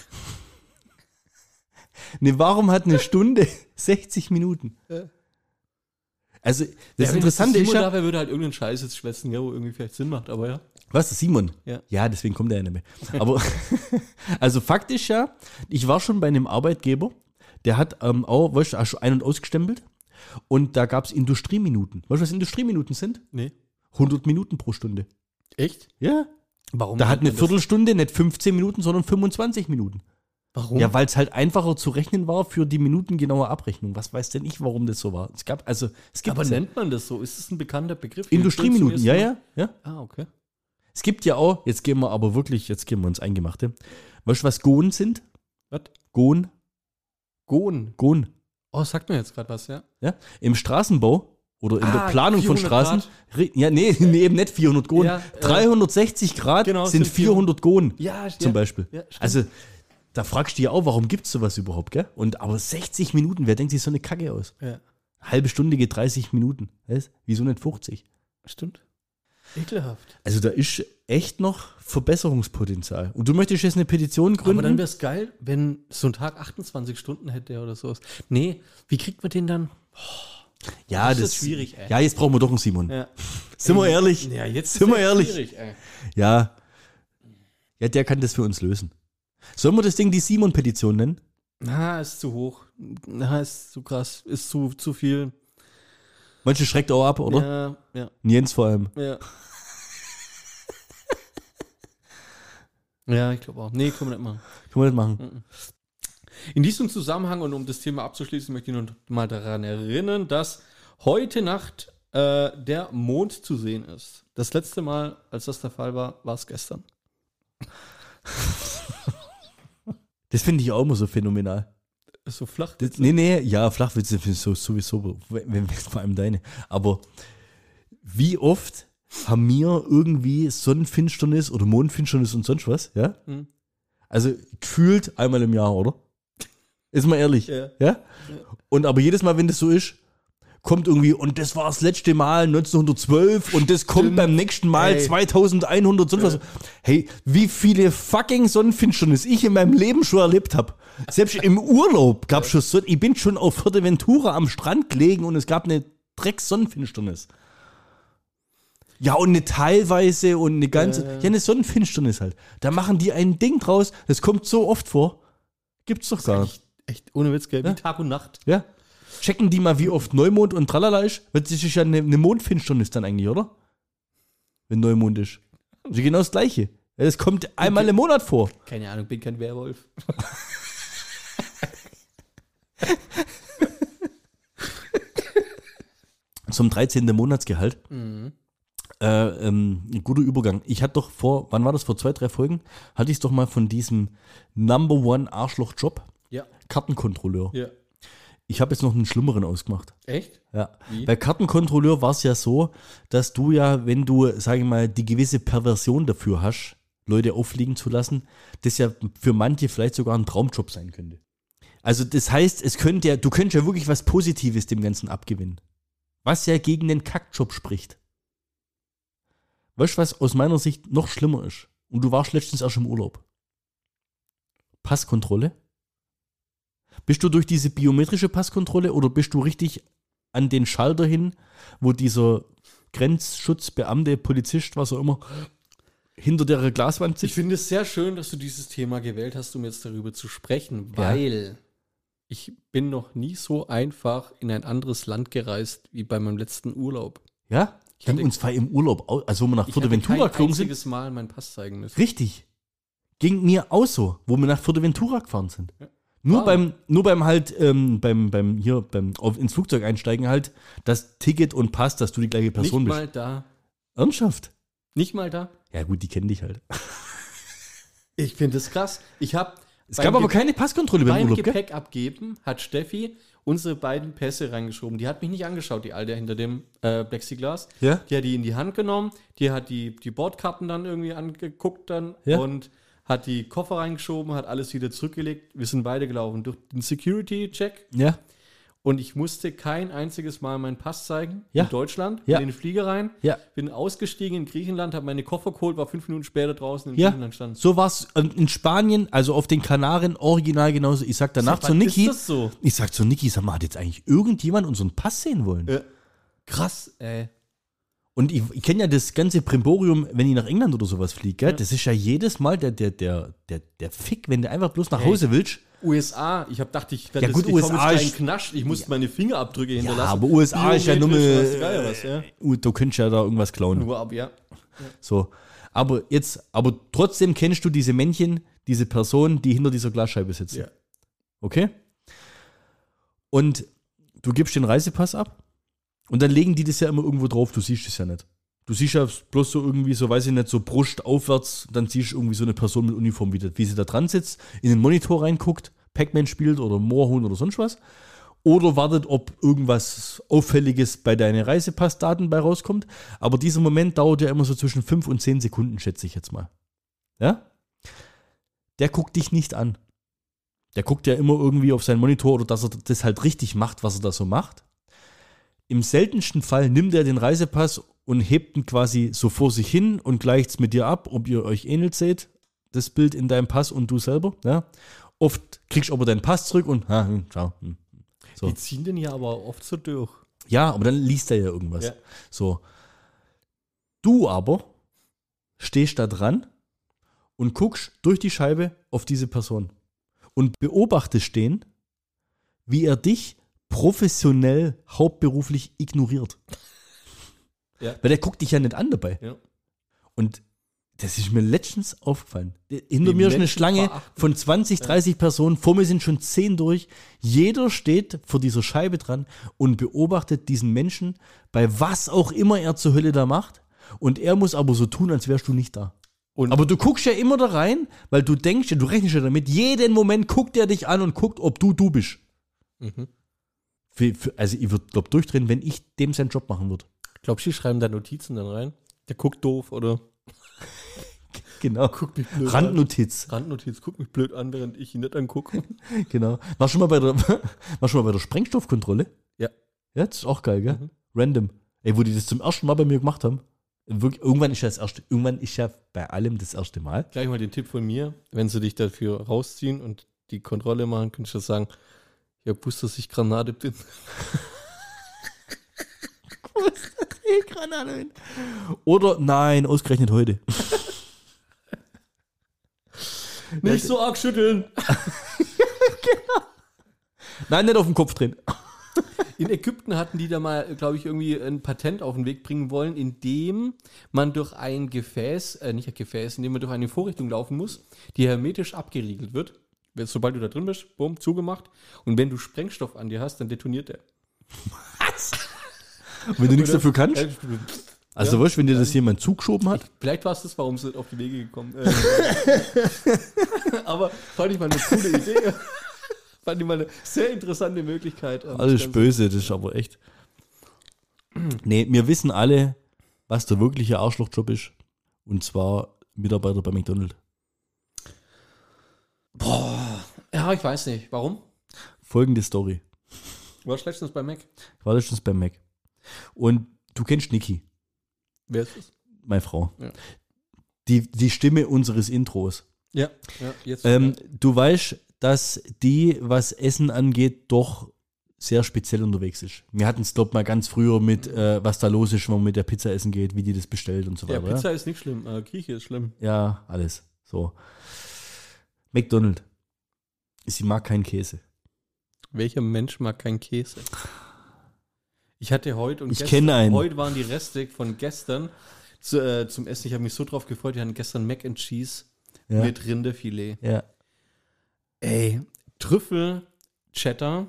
ne, warum hat eine Stunde 60 Minuten? Ja. Also, das jetzt Interessante ist Simon ja, wäre, würde halt irgendeinen Scheiß jetzt schwätzen, ja, wo irgendwie vielleicht Sinn macht, aber ja. was, Simon? Ja. deswegen kommt er ja nicht mehr. Aber, also Fakt ist ja, ich war schon bei einem Arbeitgeber, der hat ähm, auch, weißt du, ein- und ausgestempelt und da gab es Industrieminuten. Weißt du, was Industrieminuten sind? Nee. 100 Minuten pro Stunde. Echt? Ja. Warum? Da hat eine man das? Viertelstunde nicht 15 Minuten, sondern 25 Minuten. Warum? Ja, weil es halt einfacher zu rechnen war für die minutengenaue Abrechnung. Was weiß denn ich, warum das so war? Es gab, also, es gibt aber ja nennt man das so? Ist das ein bekannter Begriff? Industrieminuten, ja, ja, ja. Ah, okay. Es gibt ja auch, jetzt gehen wir aber wirklich, jetzt gehen wir ins Eingemachte. Weißt du, was Gohn sind? Was? Gohn, Gohn. Gohn. Oh, sagt mir jetzt gerade was, ja? Ja? Im Straßenbau oder in der Ah, Planung von 400 Straßen. Re- Ja, nee, nee, eben nicht 400 Gohn. Ja, äh, 360 Grad genau, sind sind 400 Gohn. Ja, zum Beispiel. Ja, also, da fragst du dich auch, warum gibt es sowas überhaupt, gell? Und aber 60 Minuten, wer denkt sich so eine Kacke aus? Ja, Halbe Stunde geht 30 Minuten. Weißt? Wieso nicht 50? stimmt. Ekelhaft. Also da ist echt noch Verbesserungspotenzial. Und du möchtest jetzt eine Petition gründen? Aber dann wäre es geil, wenn so ein Tag 28 Stunden hätte oder sowas. Nee, wie kriegt man den dann? ja, das das ist schwierig, ey. Ja, jetzt brauchen wir doch einen Simon. Ja. Sind wir ehrlich? Ja, jetzt Sind wir ehrlich? Ja. Ja, der kann das für uns lösen. Sollen wir das Ding die Simon-Petition nennen? Na, ist zu hoch. Na, ist zu krass. Ist zu, zu viel. Manche schreckt auch ab, oder? Ja, ja, Jens vor allem. ja. ja, ich glaube auch. Nee, können wir nicht machen. Können wir das machen? In diesem Zusammenhang und um das Thema abzuschließen, möchte ich noch mal daran erinnern, dass heute Nacht äh, der Mond zu sehen ist. Das letzte Mal, als das der Fall war, war es gestern. Das finde ich auch immer so phänomenal. So flach. Das, nee, nee, ja, Flachwitze finde ich so, sowieso, wenn, wenn, vor allem deine. Aber wie oft haben wir irgendwie Sonnenfinsternis oder Mondfinsternis und sonst was, ja? Hm. Also gefühlt einmal im Jahr, oder? Ist mal ehrlich. Ja. Ja? Und aber jedes Mal, wenn das so ist, kommt irgendwie, und das war das letzte Mal 1912 und das kommt beim nächsten Mal Ey. 2100, sonst was. Hey, wie viele fucking Sonnenfinsternis ich in meinem Leben schon erlebt habe. Selbst im Urlaub gab es schon so, ich bin schon auf Fuerteventura am Strand gelegen und es gab eine Drecks-Sonnenfinsternis. Ja, und eine teilweise und eine ganze, Äh. ja, eine Sonnenfinsternis halt. Da machen die ein Ding draus, das kommt so oft vor. Gibt's doch gar nicht. Echt, ohne Witz, gell? Wie Ja. Tag und Nacht. Ja. Checken die mal, wie oft Neumond und Tralala ist? Weil Das ist ja eine, eine Mondfinsternis dann eigentlich, oder? Wenn Neumond ist. Das ist genau das Gleiche. Das kommt einmal im Monat vor. Keine Ahnung, bin kein Werwolf. Zum 13. Monatsgehalt. Äh, ähm, ein guter Übergang. Ich hatte doch vor, wann war das? Vor zwei, drei Folgen, hatte ich es doch mal von diesem Number One Arschloch-Job, Ja. Kartenkontrolleur. Ja. Ich habe jetzt noch einen schlimmeren ausgemacht. Echt? Ja. Wie? Bei Kartenkontrolleur war es ja so, dass du ja, wenn du, sage ich mal, die gewisse Perversion dafür hast, Leute auffliegen zu lassen, das ja für manche vielleicht sogar ein Traumjob sein könnte. Also das heißt, es könnte ja, du könntest ja wirklich was Positives dem Ganzen abgewinnen. Was ja gegen den Kackjob spricht. Weißt du, was aus meiner Sicht noch schlimmer ist? Und du warst letztens erst im Urlaub. Passkontrolle. Bist du durch diese biometrische Passkontrolle oder bist du richtig an den Schalter hin, wo dieser Grenzschutzbeamte, Polizist, was auch immer, hinter der Glaswand Ich sitzt? finde es sehr schön, dass du dieses Thema gewählt hast, um jetzt darüber zu sprechen, Ja. weil ich bin noch nie so einfach in ein anderes Land gereist wie bei meinem letzten Urlaub. Ja? Ich Ging uns zwar im Urlaub, au- also wo wir nach Ich Fuerteventura geflogen sind. einziges Mal meinen Pass zeigen müssen. Richtig. Ging mir auch so, wo wir nach Fuerteventura gefahren sind. Ja. Nur Ah. beim, nur beim halt, ähm, beim, beim, hier, beim, auf, ins Flugzeug einsteigen halt, das Ticket und Pass, dass du die gleiche Nicht Person bist. mal da. Ernsthaft? Nicht mal da. Ja gut, die kennen dich halt. Ich finde es krass. Ich habe Es gab aber keine Passkontrolle beim beim Urlaub, gell? Gepäck abgeben, hat Steffi unsere beiden Pässe reingeschoben. Die hat mich nicht angeschaut, die Alte hinter dem äh, Plexiglas. Ja? Die hat die in die Hand genommen, die hat die, die Bordkarten dann irgendwie angeguckt dann Ja. und hat die Koffer reingeschoben, hat alles wieder zurückgelegt. Wir sind beide gelaufen durch den Security-Check Ja. und ich musste kein einziges Mal meinen Pass zeigen Ja. in Deutschland, Ja. in den Flieger rein. Ja. Bin ausgestiegen in Griechenland, habe meine Koffer geholt, war fünf Minuten später draußen in Ja, Griechenland stand. so war es in Spanien, also auf den Kanaren, original genauso. Ich sag danach Sag, zu Niki, Ist das so? ich sag zu Niki, sag mal, hat jetzt eigentlich irgendjemand unseren Pass sehen wollen? Ja. Krass, ey. Und ich, ich kenne ja das ganze Primborium, wenn ich nach England oder sowas fliege, gell? das ist ja jedes Mal der, der, der, der, der Fick, wenn du einfach bloß nach Hey. Hause willst. USA, ich habe dachte, ich werde Ja, gut, ich komm USA jetzt Knast, ich muss meine Fingerabdrücke Ja, hinterlassen. aber USA ist ja nur ja. Uh, Du könntest ja da irgendwas klauen. Nur ab, ja. So. Aber jetzt, aber trotzdem kennst du diese Männchen, diese Person, die hinter dieser Glasscheibe sitzen. Ja. Okay? Und du gibst den Reisepass ab und dann legen die das ja immer irgendwo drauf, du siehst es ja nicht. Du siehst ja bloß so irgendwie, so weiß ich nicht, so Brust aufwärts, dann siehst du irgendwie so eine Person mit Uniform, wie, wie sie da dran sitzt, in den Monitor reinguckt, Pac-Man spielt oder Moorhuhn oder sonst was. Oder wartet, ob irgendwas Auffälliges bei deinen Reisepassdaten bei rauskommt. Aber dieser Moment dauert ja immer so zwischen 5 und 10 Sekunden, schätze ich jetzt mal. Ja? Der guckt dich nicht an. Der guckt ja immer irgendwie auf seinen Monitor oder dass er das halt richtig macht, was er da so macht. Im seltensten Fall nimmt er den Reisepass und hebt ihn quasi so vor sich hin und gleicht es mit dir ab, ob ihr euch ähnelt seht, das Bild in deinem Pass und du selber. Ja? Oft kriegst du aber deinen Pass zurück und, ha, hm, ciao. Hm. So. Die ziehen den ja aber oft so durch. Ja, aber dann liest er ja irgendwas. Ja. So. Du aber stehst da dran und guckst durch die Scheibe auf diese Person und beobachtest den, wie er dich professionell, hauptberuflich ignoriert. Ja. Weil der guckt dich ja nicht an dabei. Ja. Und das ist mir letztens aufgefallen. Hinter Wie mir ist eine Schlange verachten. von 20, 30 Personen. Vor mir sind schon 10 durch. Jeder steht vor dieser Scheibe dran und beobachtet diesen Menschen bei was auch immer er zur Hölle da macht. Und er muss aber so tun, als wärst du nicht da. Und Aber du guckst ja immer da rein, weil du denkst, ja, du rechnest ja damit, jeden Moment guckt er dich an und guckt, ob du du bist. Mhm. Für, für, also ich würde, glaube durchdrehen, wenn ich dem seinen Job machen würde. glaubst du, die schreiben da Notizen dann rein? Der guckt doof oder Genau. guckt mich blöd Randnotiz. an. Randnotiz, guckt mich blöd an, während ich ihn nicht angucke. Genau. War schon mal bei der, war schon mal bei der Sprengstoffkontrolle? Ja. Ja, das ist auch geil, gell? Mhm. Random. Ey, wo die das zum ersten Mal bei mir gemacht haben. Wirklich, irgendwann ist ja das erste, irgendwann ist ja bei allem das erste Mal. Gleich mal den Tipp von mir, wenn sie dich dafür rausziehen und die Kontrolle machen, könntest du sagen, ja, wusste, dass ich Granate bin. Oder nein, ausgerechnet heute. Nicht so arg schütteln. Nein, nicht auf den Kopf drehen. In Ägypten hatten die da mal, glaube ich, irgendwie ein Patent auf den Weg bringen wollen, indem man durch ein Gefäß, äh, nicht ein Gefäß, indem man durch eine Vorrichtung laufen muss, die hermetisch abgeriegelt wird. Sobald du da drin bist, bumm, zugemacht. Und wenn du Sprengstoff an dir hast, dann detoniert der. Und wenn du nichts dafür kannst. Also, ja. weißt wenn dir das jemand zugeschoben hat? Vielleicht war es das, warum sie auf die Wege gekommen äh, Aber fand ich mal eine coole Idee. fand ich mal eine sehr interessante Möglichkeit. ähm, Alles das böse, das ist aber echt. Nee, wir wissen alle, was der wirkliche Arschlochjob ist. Und zwar Mitarbeiter bei McDonald's. Ja, ich weiß nicht. Warum? Folgende Story. Warst letztens bei Mac. Ich war letztens beim Mac. Und du kennst Niki, Wer ist das? meine Frau. Ja. Die, die Stimme unseres Intros. Ja, ja jetzt. Ähm, du weißt, dass die, was Essen angeht, doch sehr speziell unterwegs ist. Wir hatten es, glaube mal ganz früher mit, äh, was da los ist, wenn man mit der Pizza essen geht, wie die das bestellt und so Ja, weiter. Pizza ist nicht schlimm, äh, Grieche ist schlimm. Ja, alles. So. McDonald. Sie mag keinen Käse. Welcher Mensch mag keinen Käse? Ich hatte heute und Ich gestern, kenne einen. heute waren die Reste von gestern zu, äh, zum Essen. Ich habe mich so drauf gefreut. Wir hatten gestern Mac and Cheese Ja. mit Rinderfilet. ja. Ey, Trüffel, Cheddar.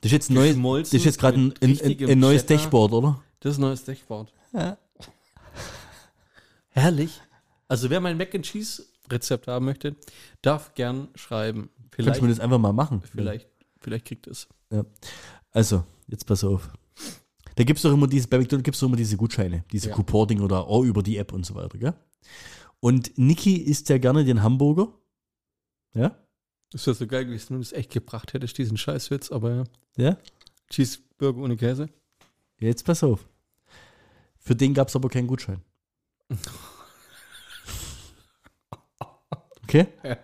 Das ist jetzt neu. Das ist jetzt gerade ein, ein, ein, ein neues Cheddar. Dashboard, oder? Das ist ein neues Dashboard. Ja. Herrlich. Also wer mein Mac and Cheese Rezept haben möchte, darf gern schreiben. Kannst Vielleicht, du mir das einfach mal machen? vielleicht, vielleicht kriegt es. Also, jetzt pass auf. Da gibt es doch immer diese, bei McDonald's gibt es immer diese Gutscheine, diese Ja. Coupon oder auch über die App und so weiter, gell? Und Niki isst ja gerne den Hamburger. Ja? Das wäre so geil gewesen, wenn du es echt gebracht hättest, diesen Scheißwitz, aber ja. Ja? Cheeseburger ohne Käse. Jetzt pass auf. Für den gab es aber keinen Gutschein. Okay?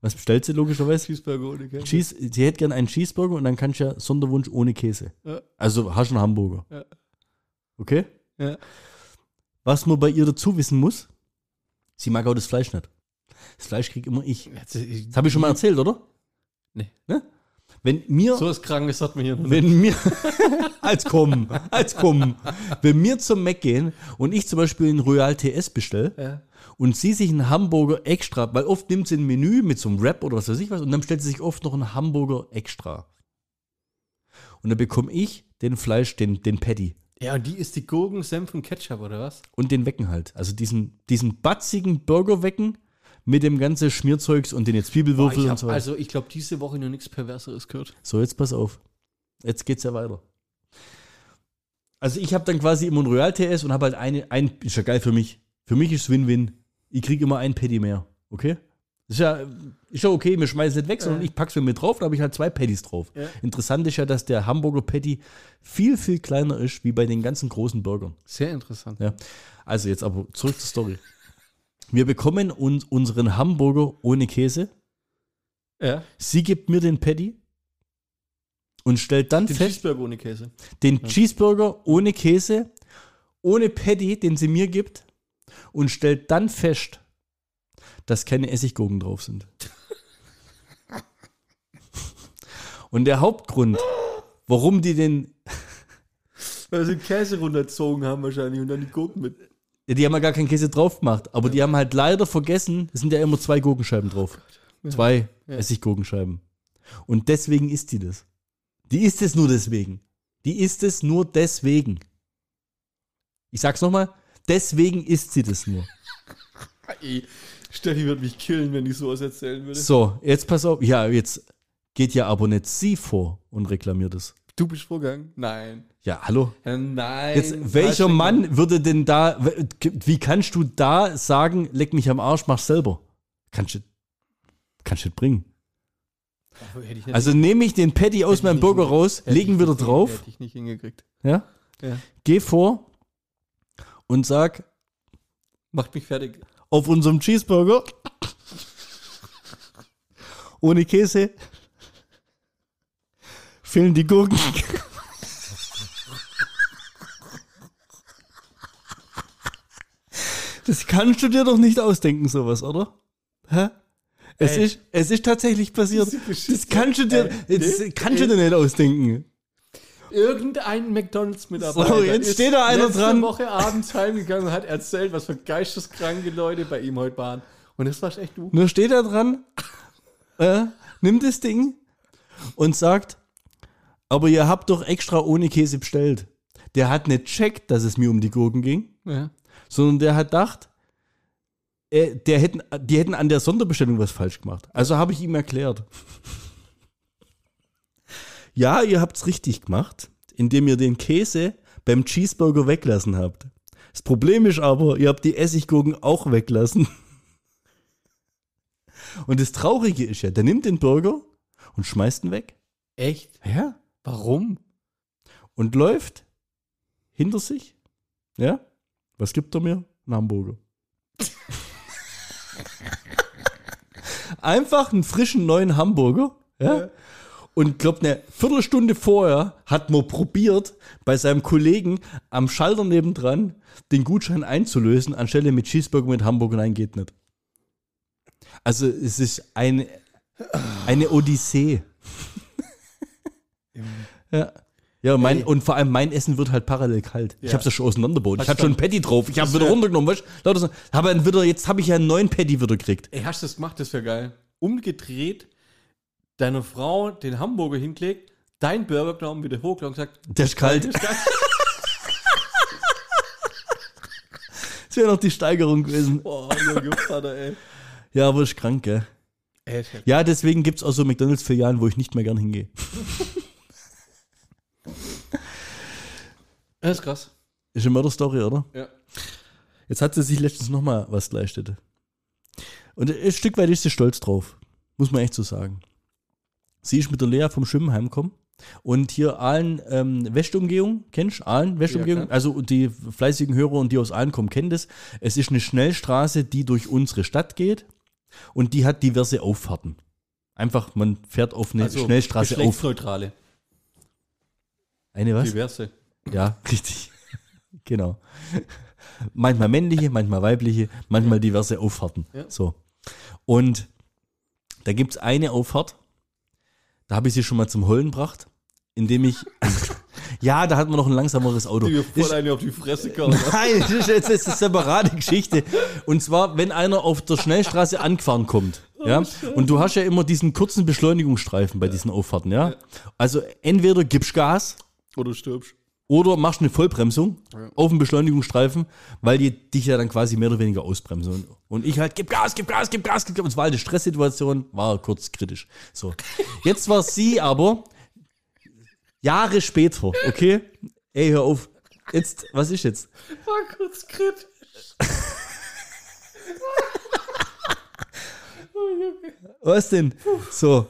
Was bestellt sie logischerweise? Cheeseburger ohne Käse. Cheese, sie hätte gern einen Cheeseburger und dann kannst du ja Sonderwunsch ohne Käse. Ja. Also hast du einen Hamburger. Ja. Okay? Ja. Was man bei ihr dazu wissen muss, sie mag auch das Fleisch nicht. Das Fleisch krieg immer ich. Das habe ich schon mal erzählt, oder? Nee. Ne? Wenn mir, So was Krankes hat man hier noch wenn mir, als kommen, als kommen, wenn wir zum Mac gehen und ich zum Beispiel einen Royal TS bestelle Ja. Und sie sich einen Hamburger extra, weil oft nimmt sie ein Menü mit so einem Wrap oder was weiß ich was und dann bestellt sie sich oft noch einen Hamburger extra. Und dann bekomme ich den Fleisch, den, den Patty ja, und die ist die Gurken, Senf und Ketchup, oder was? und den Wecken halt. Also diesen, diesen batzigen Burgerwecken mit dem ganzen Schmierzeugs und den jetzt Zwiebelwürfel und so weiter. also ich glaube, diese Woche noch nichts Perverseres gehört. So, jetzt pass auf. Jetzt geht's ja weiter. Also ich habe dann quasi immer ein Royal TS und habe halt eine, ein, ist ja geil für mich. Für mich ist es Win-Win. Ich kriege immer ein Patty mehr. Okay? Ist ja, ist ja okay, wir schmeißen nicht weg, sondern ich pack's mir mit drauf, da habe ich halt zwei Patties drauf. Ja. Interessant ist ja, dass der Hamburger Patty viel, viel kleiner ist, wie bei den ganzen großen Burgern. Sehr interessant. Ja. Also jetzt aber zurück zur Story. Wir bekommen uns unseren Hamburger ohne Käse. Ja. Sie gibt mir den Patty und stellt dann Den fest, Cheeseburger ohne Käse. den Cheeseburger ohne Käse, ohne Patty, den sie mir gibt, und stellt dann fest, dass keine Essiggurken drauf sind. Und der Hauptgrund, warum die den, Weil sie den Käse runtergezogen haben wahrscheinlich und dann die Gurken mit. ja, die haben ja gar keinen Käse drauf gemacht, aber die haben halt leider vergessen, es sind ja immer zwei Gurkenscheiben drauf. Zwei Ja. Essiggurkenscheiben. Und deswegen isst die das. Die isst es nur deswegen. Die isst es nur deswegen. Ich sag's nochmal, deswegen isst sie das nur. Ey, Steffi wird mich killen, wenn ich sowas erzählen würde. So, jetzt pass auf. Ja, jetzt geht ja aber nicht sie vor und reklamiert es. Du bist vorgegangen? Nein. Ja, hallo. Ja, nein. Jetzt, welcher Mann würde denn da, wie kannst du da sagen, leck mich am Arsch, mach selber? Kannst du, kannst du nicht bringen. nicht- Also nehme ich den Patty aus meinem Burger raus, legen wieder nicht- drauf, Hätte ich nicht hingekriegt. ja, Ja. geh vor und sag, Macht mich fertig. auf unserem Cheeseburger ohne Käse fehlen die Gurken. Das kannst du dir doch nicht ausdenken, sowas, oder? Hä? Es, Ey. ist, es ist tatsächlich passiert. Das kannst du dir, Ey, das kannst du dir nicht ausdenken. Irgendein McDonalds-Mitarbeiter So, jetzt steht da einer letzte dran. Woche abends heimgegangen und hat erzählt, was für geisteskranke Leute bei ihm heute waren. Und das warst echt du. Nur steht da dran, äh, nimmt das Ding und sagt, aber ihr habt doch extra ohne Käse bestellt. Der hat nicht checkt, dass es mir um die Gurken ging, Ja. sondern der hat gedacht, äh, der hätten, die hätten an der Sonderbestellung was falsch gemacht. Also habe ich ihm erklärt. Ja, ihr habt's richtig gemacht, indem ihr den Käse beim Cheeseburger weglassen habt. Das Problem ist aber, ihr habt die Essiggurken auch weglassen. Und das Traurige ist ja, der nimmt den Burger und schmeißt ihn weg. Echt? Ja. Warum? Und läuft hinter sich. Ja. Was gibt er mir? Ein Hamburger. einfach einen frischen neuen Hamburger. Ja? Und glaubt, eine Viertelstunde vorher hat man probiert, bei seinem Kollegen am Schalter nebendran den Gutschein einzulösen, anstelle mit Cheeseburger mit Hamburger. Nein, geht nicht. Also es ist eine, eine Odyssee. ja. Ja, mein, Ey. und vor allem mein Essen wird halt parallel kalt. Ich Ja. hab's ja schon auseinanderbaut. Ich Hast du schon ein Patty drauf. Ich habe Das wieder runtergenommen, weißt du? Lauter so. Aber dann wieder, jetzt habe ich ja einen neuen Patty wieder gekriegt. Ey, hast du das gemacht? Das wäre geil. Umgedreht, deine Frau den Hamburger hingelegt, dein Burger genommen, wieder hochgelegt und gesagt, Der ist kalt. das ist geil. Das wäre noch die Steigerung gewesen. Boah, Junge Vater, ey. Ja, aber ist krank, gell? ey ja- deswegen gibt's auch so McDonalds-Filialen, wo ich nicht mehr gern hingehe. Das ist krass. Ist eine Mörder-Story, oder? Ja. Jetzt hat sie sich letztens nochmal was geleistet. Und ein Stück weit ist sie stolz drauf. Muss man echt so sagen. Sie ist mit der Lea vom Schwimmen heimgekommen. Und hier Aalen ähm, Westumgehung, kennst du Aalen Westumgehung? Ja, also die fleißigen Hörer und die aus Aalen kommen, kennen das. Es ist eine Schnellstraße, die durch unsere Stadt geht und die hat diverse Auffahrten. Einfach, man fährt auf eine Also, Schnellstraße auf. Geschlechtsneutrale. Eine was? Diverse. Ja, richtig. genau. Manchmal männliche, manchmal weibliche, manchmal diverse Auffahrten. Ja. So. Und da gibt es eine Auffahrt, da habe ich sie schon mal zum Heulen gebracht, indem ich. ja, da hat man noch ein langsameres Auto. Die voll eine auf die Fresse gehauen. Nein, das ist jetzt das ist eine separate Geschichte. Und zwar, wenn einer auf der Schnellstraße angefahren kommt. Ja, und du hast ja immer diesen kurzen Beschleunigungsstreifen bei diesen Auffahrten, ja. Also entweder gibst Gas Oder stirbst. Oder machst eine Vollbremsung Ja. auf dem Beschleunigungsstreifen, weil die dich ja dann quasi mehr oder weniger ausbremsen. Und, ich halt, gib Gas, gib Gas, gib Gas, gib Gas. Und es war halt eine Stresssituation, war kurz kritisch. So. Jetzt war sie aber Jahre später, okay? Ey, hör auf. Jetzt, was ist jetzt? War kurz kritisch. Was denn? So.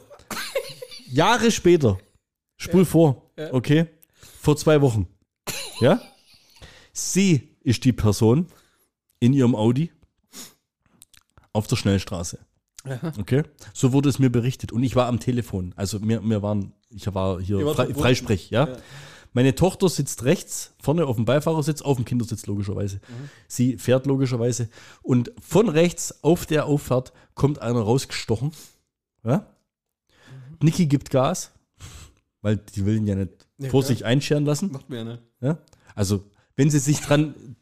Jahre später. Spul vor. Ja. Okay? Vor zwei Wochen. Ja? Sie ist die Person in ihrem Audi auf der Schnellstraße. Okay? So wurde es mir berichtet. Und ich war am Telefon. Also wir, wir waren, ich war hier frei. Freisprech, ja? Ja. Meine Tochter sitzt rechts, vorne auf dem Beifahrersitz, auf dem Kindersitz logischerweise. Sie fährt logischerweise. Und von rechts auf der Auffahrt kommt einer rausgestochen. Ja? Niki gibt Gas, weil die will ihn ja nicht Ja, sich einscheren lassen. Macht mir ne? Ja? Also, wenn sie sich dran,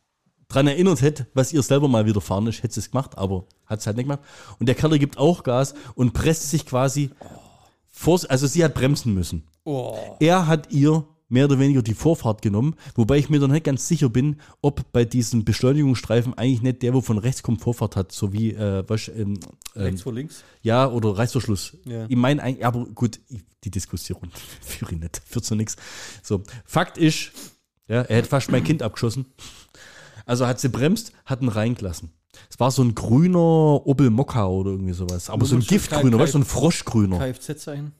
dran erinnert hätte, was ihr selber mal widerfahren ist, hätte sie es gemacht, aber hat es halt nicht gemacht. Und der Kerl gibt auch Gas und presst sich quasi vor, also sie hat bremsen müssen. Oh. Er hat ihr mehr oder weniger die Vorfahrt genommen, wobei ich mir dann nicht ganz sicher bin, ob bei diesen Beschleunigungsstreifen eigentlich nicht der, wo von rechts kommt, Vorfahrt hat, so wie, äh, was, ähm, ähm, Rechts vor links. ja, oder Reißverschluss. Ja. Ich meine eigentlich, aber gut, die Diskussion führe ich nicht, führt zu nichts. So, Fakt ist, ja, er hätte fast mein Kind abgeschossen. Also hat sie bremst, hat ihn reingelassen. Es war so ein grüner Opel Mokka oder irgendwie sowas. Aber so ein Giftgrüner, weißt du, so ein Froschgrüner. Kfz-Zeichen.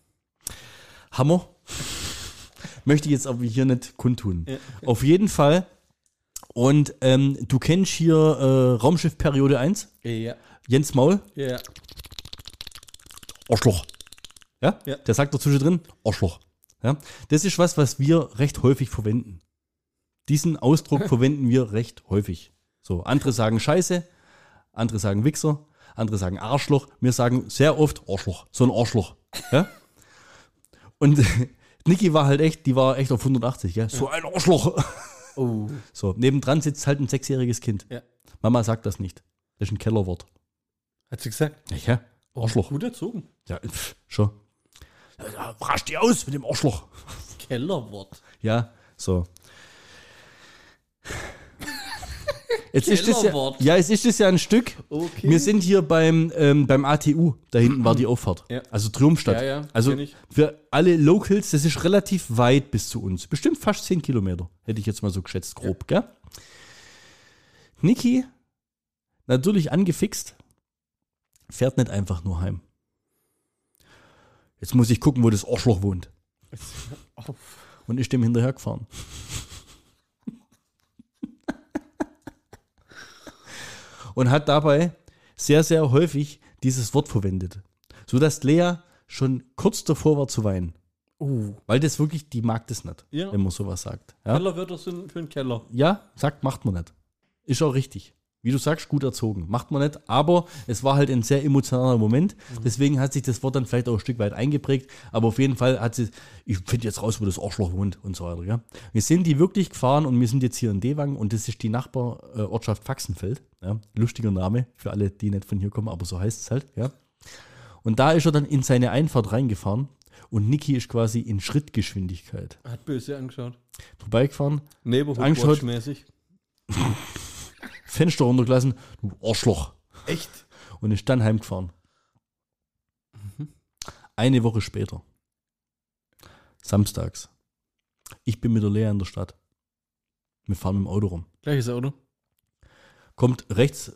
Hammer. Möchte ich jetzt aber hier nicht kundtun. Ja. Auf jeden Fall. Und ähm, du kennst hier äh, Raumschiff Periode 1, Ja. Jens Maul, Ja. Arschloch. Ja? Ja. Der sagt dazwischen drin, Arschloch. Ja? Das ist was, was wir recht häufig verwenden. Diesen Ausdruck verwenden wir recht häufig. So, andere sagen Scheiße, andere sagen Wichser, andere sagen Arschloch. Wir sagen sehr oft Arschloch, so ein Arschloch. Ja? Und Niki war halt echt, die war echt auf 180, ja? So ein Arschloch. Oh. So, nebendran sitzt halt ein sechsjähriges Kind. Ja. Mama sagt das nicht. Das ist ein Kellerwort. Hat sie gesagt? Ja, Arschloch. Gut erzogen. Ja, pf, schon. Ja, rasch die aus mit dem Arschloch. Kellerwort. Ja, so. Jetzt ist das ja, ja, es ist das ja ein Stück. Okay. Wir sind hier beim, ähm, beim ATU. Da hinten war die Auffahrt. Ja. Also Triumphstadt. Ja, ja, also für alle Locals, das ist relativ weit bis zu uns. Bestimmt fast 10 Kilometer. Hätte ich jetzt mal so geschätzt, grob, gell? Niki, natürlich angefixt, fährt nicht einfach nur heim. Jetzt muss ich gucken, wo das Arschloch wohnt. Und ist dem hinterher und hat dabei sehr, sehr häufig dieses Wort verwendet. Sodass Lea schon kurz davor war zu weinen. Oh. Weil das wirklich, die mag das nicht, Ja. wenn man sowas sagt. Ja, Kellerwörter sind für einen Keller. ja sagt, macht man nicht. Ist auch richtig. Wie du sagst, gut erzogen. Macht man nicht, aber es war halt ein sehr emotionaler Moment. Deswegen hat sich das Wort dann vielleicht auch ein Stück weit eingeprägt. Aber auf jeden Fall hat sie, ich finde jetzt raus, wo das Arschloch wohnt und so weiter. Ja. Wir sind die wirklich gefahren und wir sind jetzt hier in Dewang und das ist die Nachbarortschaft Faxenfeld. Ja. Lustiger Name für alle, die nicht von hier kommen, aber so heißt es halt. Ja. Und da ist er dann in seine Einfahrt reingefahren und Niki ist quasi in Schrittgeschwindigkeit Hat böse angeschaut. vorbeigefahren, Neighborhood Angeschaut. Mäßig. Fenster runtergelassen, du Arschloch. Echt? und ist dann heimgefahren. Eine Woche später, samstags, ich bin mit der Lea in der Stadt. Wir fahren mit dem Auto rum. Gleiches Auto. Kommt rechts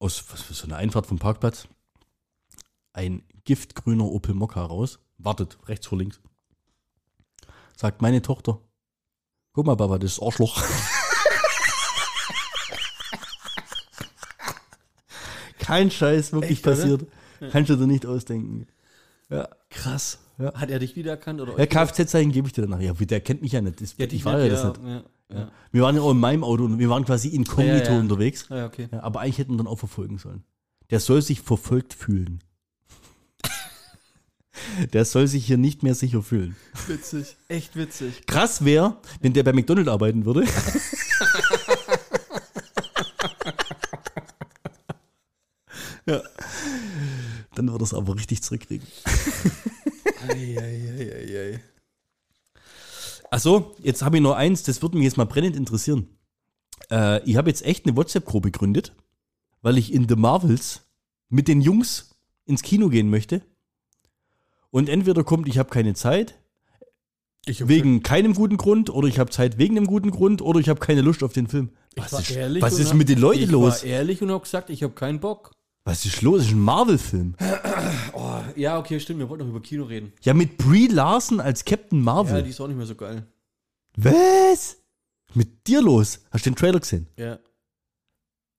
aus was für so eine Einfahrt vom Parkplatz ein giftgrüner Opel Mokka raus, wartet rechts vor links. Sagt meine Tochter, guck mal, Papa, das ist Arschloch. Kein Scheiß wirklich Echt, passiert. Kannst du dir nicht ausdenken. Ja, krass. Ja. Hat er dich wiedererkannt? Oder Ja, Kfz-Zeichen gebe ich dir danach. Ja, der kennt mich ja nicht. Das, Ja, ich war ja das ja, nicht. ja, ja. Wir waren ja auch in meinem Auto und wir waren quasi inkognito Ja, ja, ja. unterwegs. Ja, okay. Ja, aber eigentlich hätten wir dann auch verfolgen sollen. Der soll sich verfolgt fühlen. der soll sich hier nicht mehr sicher fühlen. Witzig. Echt witzig. Krass wäre, wenn der bei McDonald's arbeiten würde. Ja. Dann würde er es aber richtig zurückkriegen. Eieieiei. Achso, jetzt habe ich noch eins, das würde mich jetzt mal brennend interessieren. Äh, ich habe jetzt echt eine WhatsApp-Gruppe gegründet, weil ich in The Marvels mit den Jungs ins Kino gehen möchte. Und entweder kommt, ich habe keine Zeit, Ich hab wegen keinem guten Grund, oder ich habe Zeit wegen einem guten Grund, oder ich habe keine Lust auf den Film. Ich Was ist, was ist mit den Leuten ich los? war ehrlich und habe gesagt, ich habe keinen Bock. Was ist los? Das ist ein Marvel-Film. Oh, ja, okay, stimmt. Wir wollten noch über Kino reden. Ja, mit Brie Larson als Captain Ja, Marvel. die ist auch nicht mehr so geil. Was? Mit dir los? Hast du den Trailer gesehen? Ja.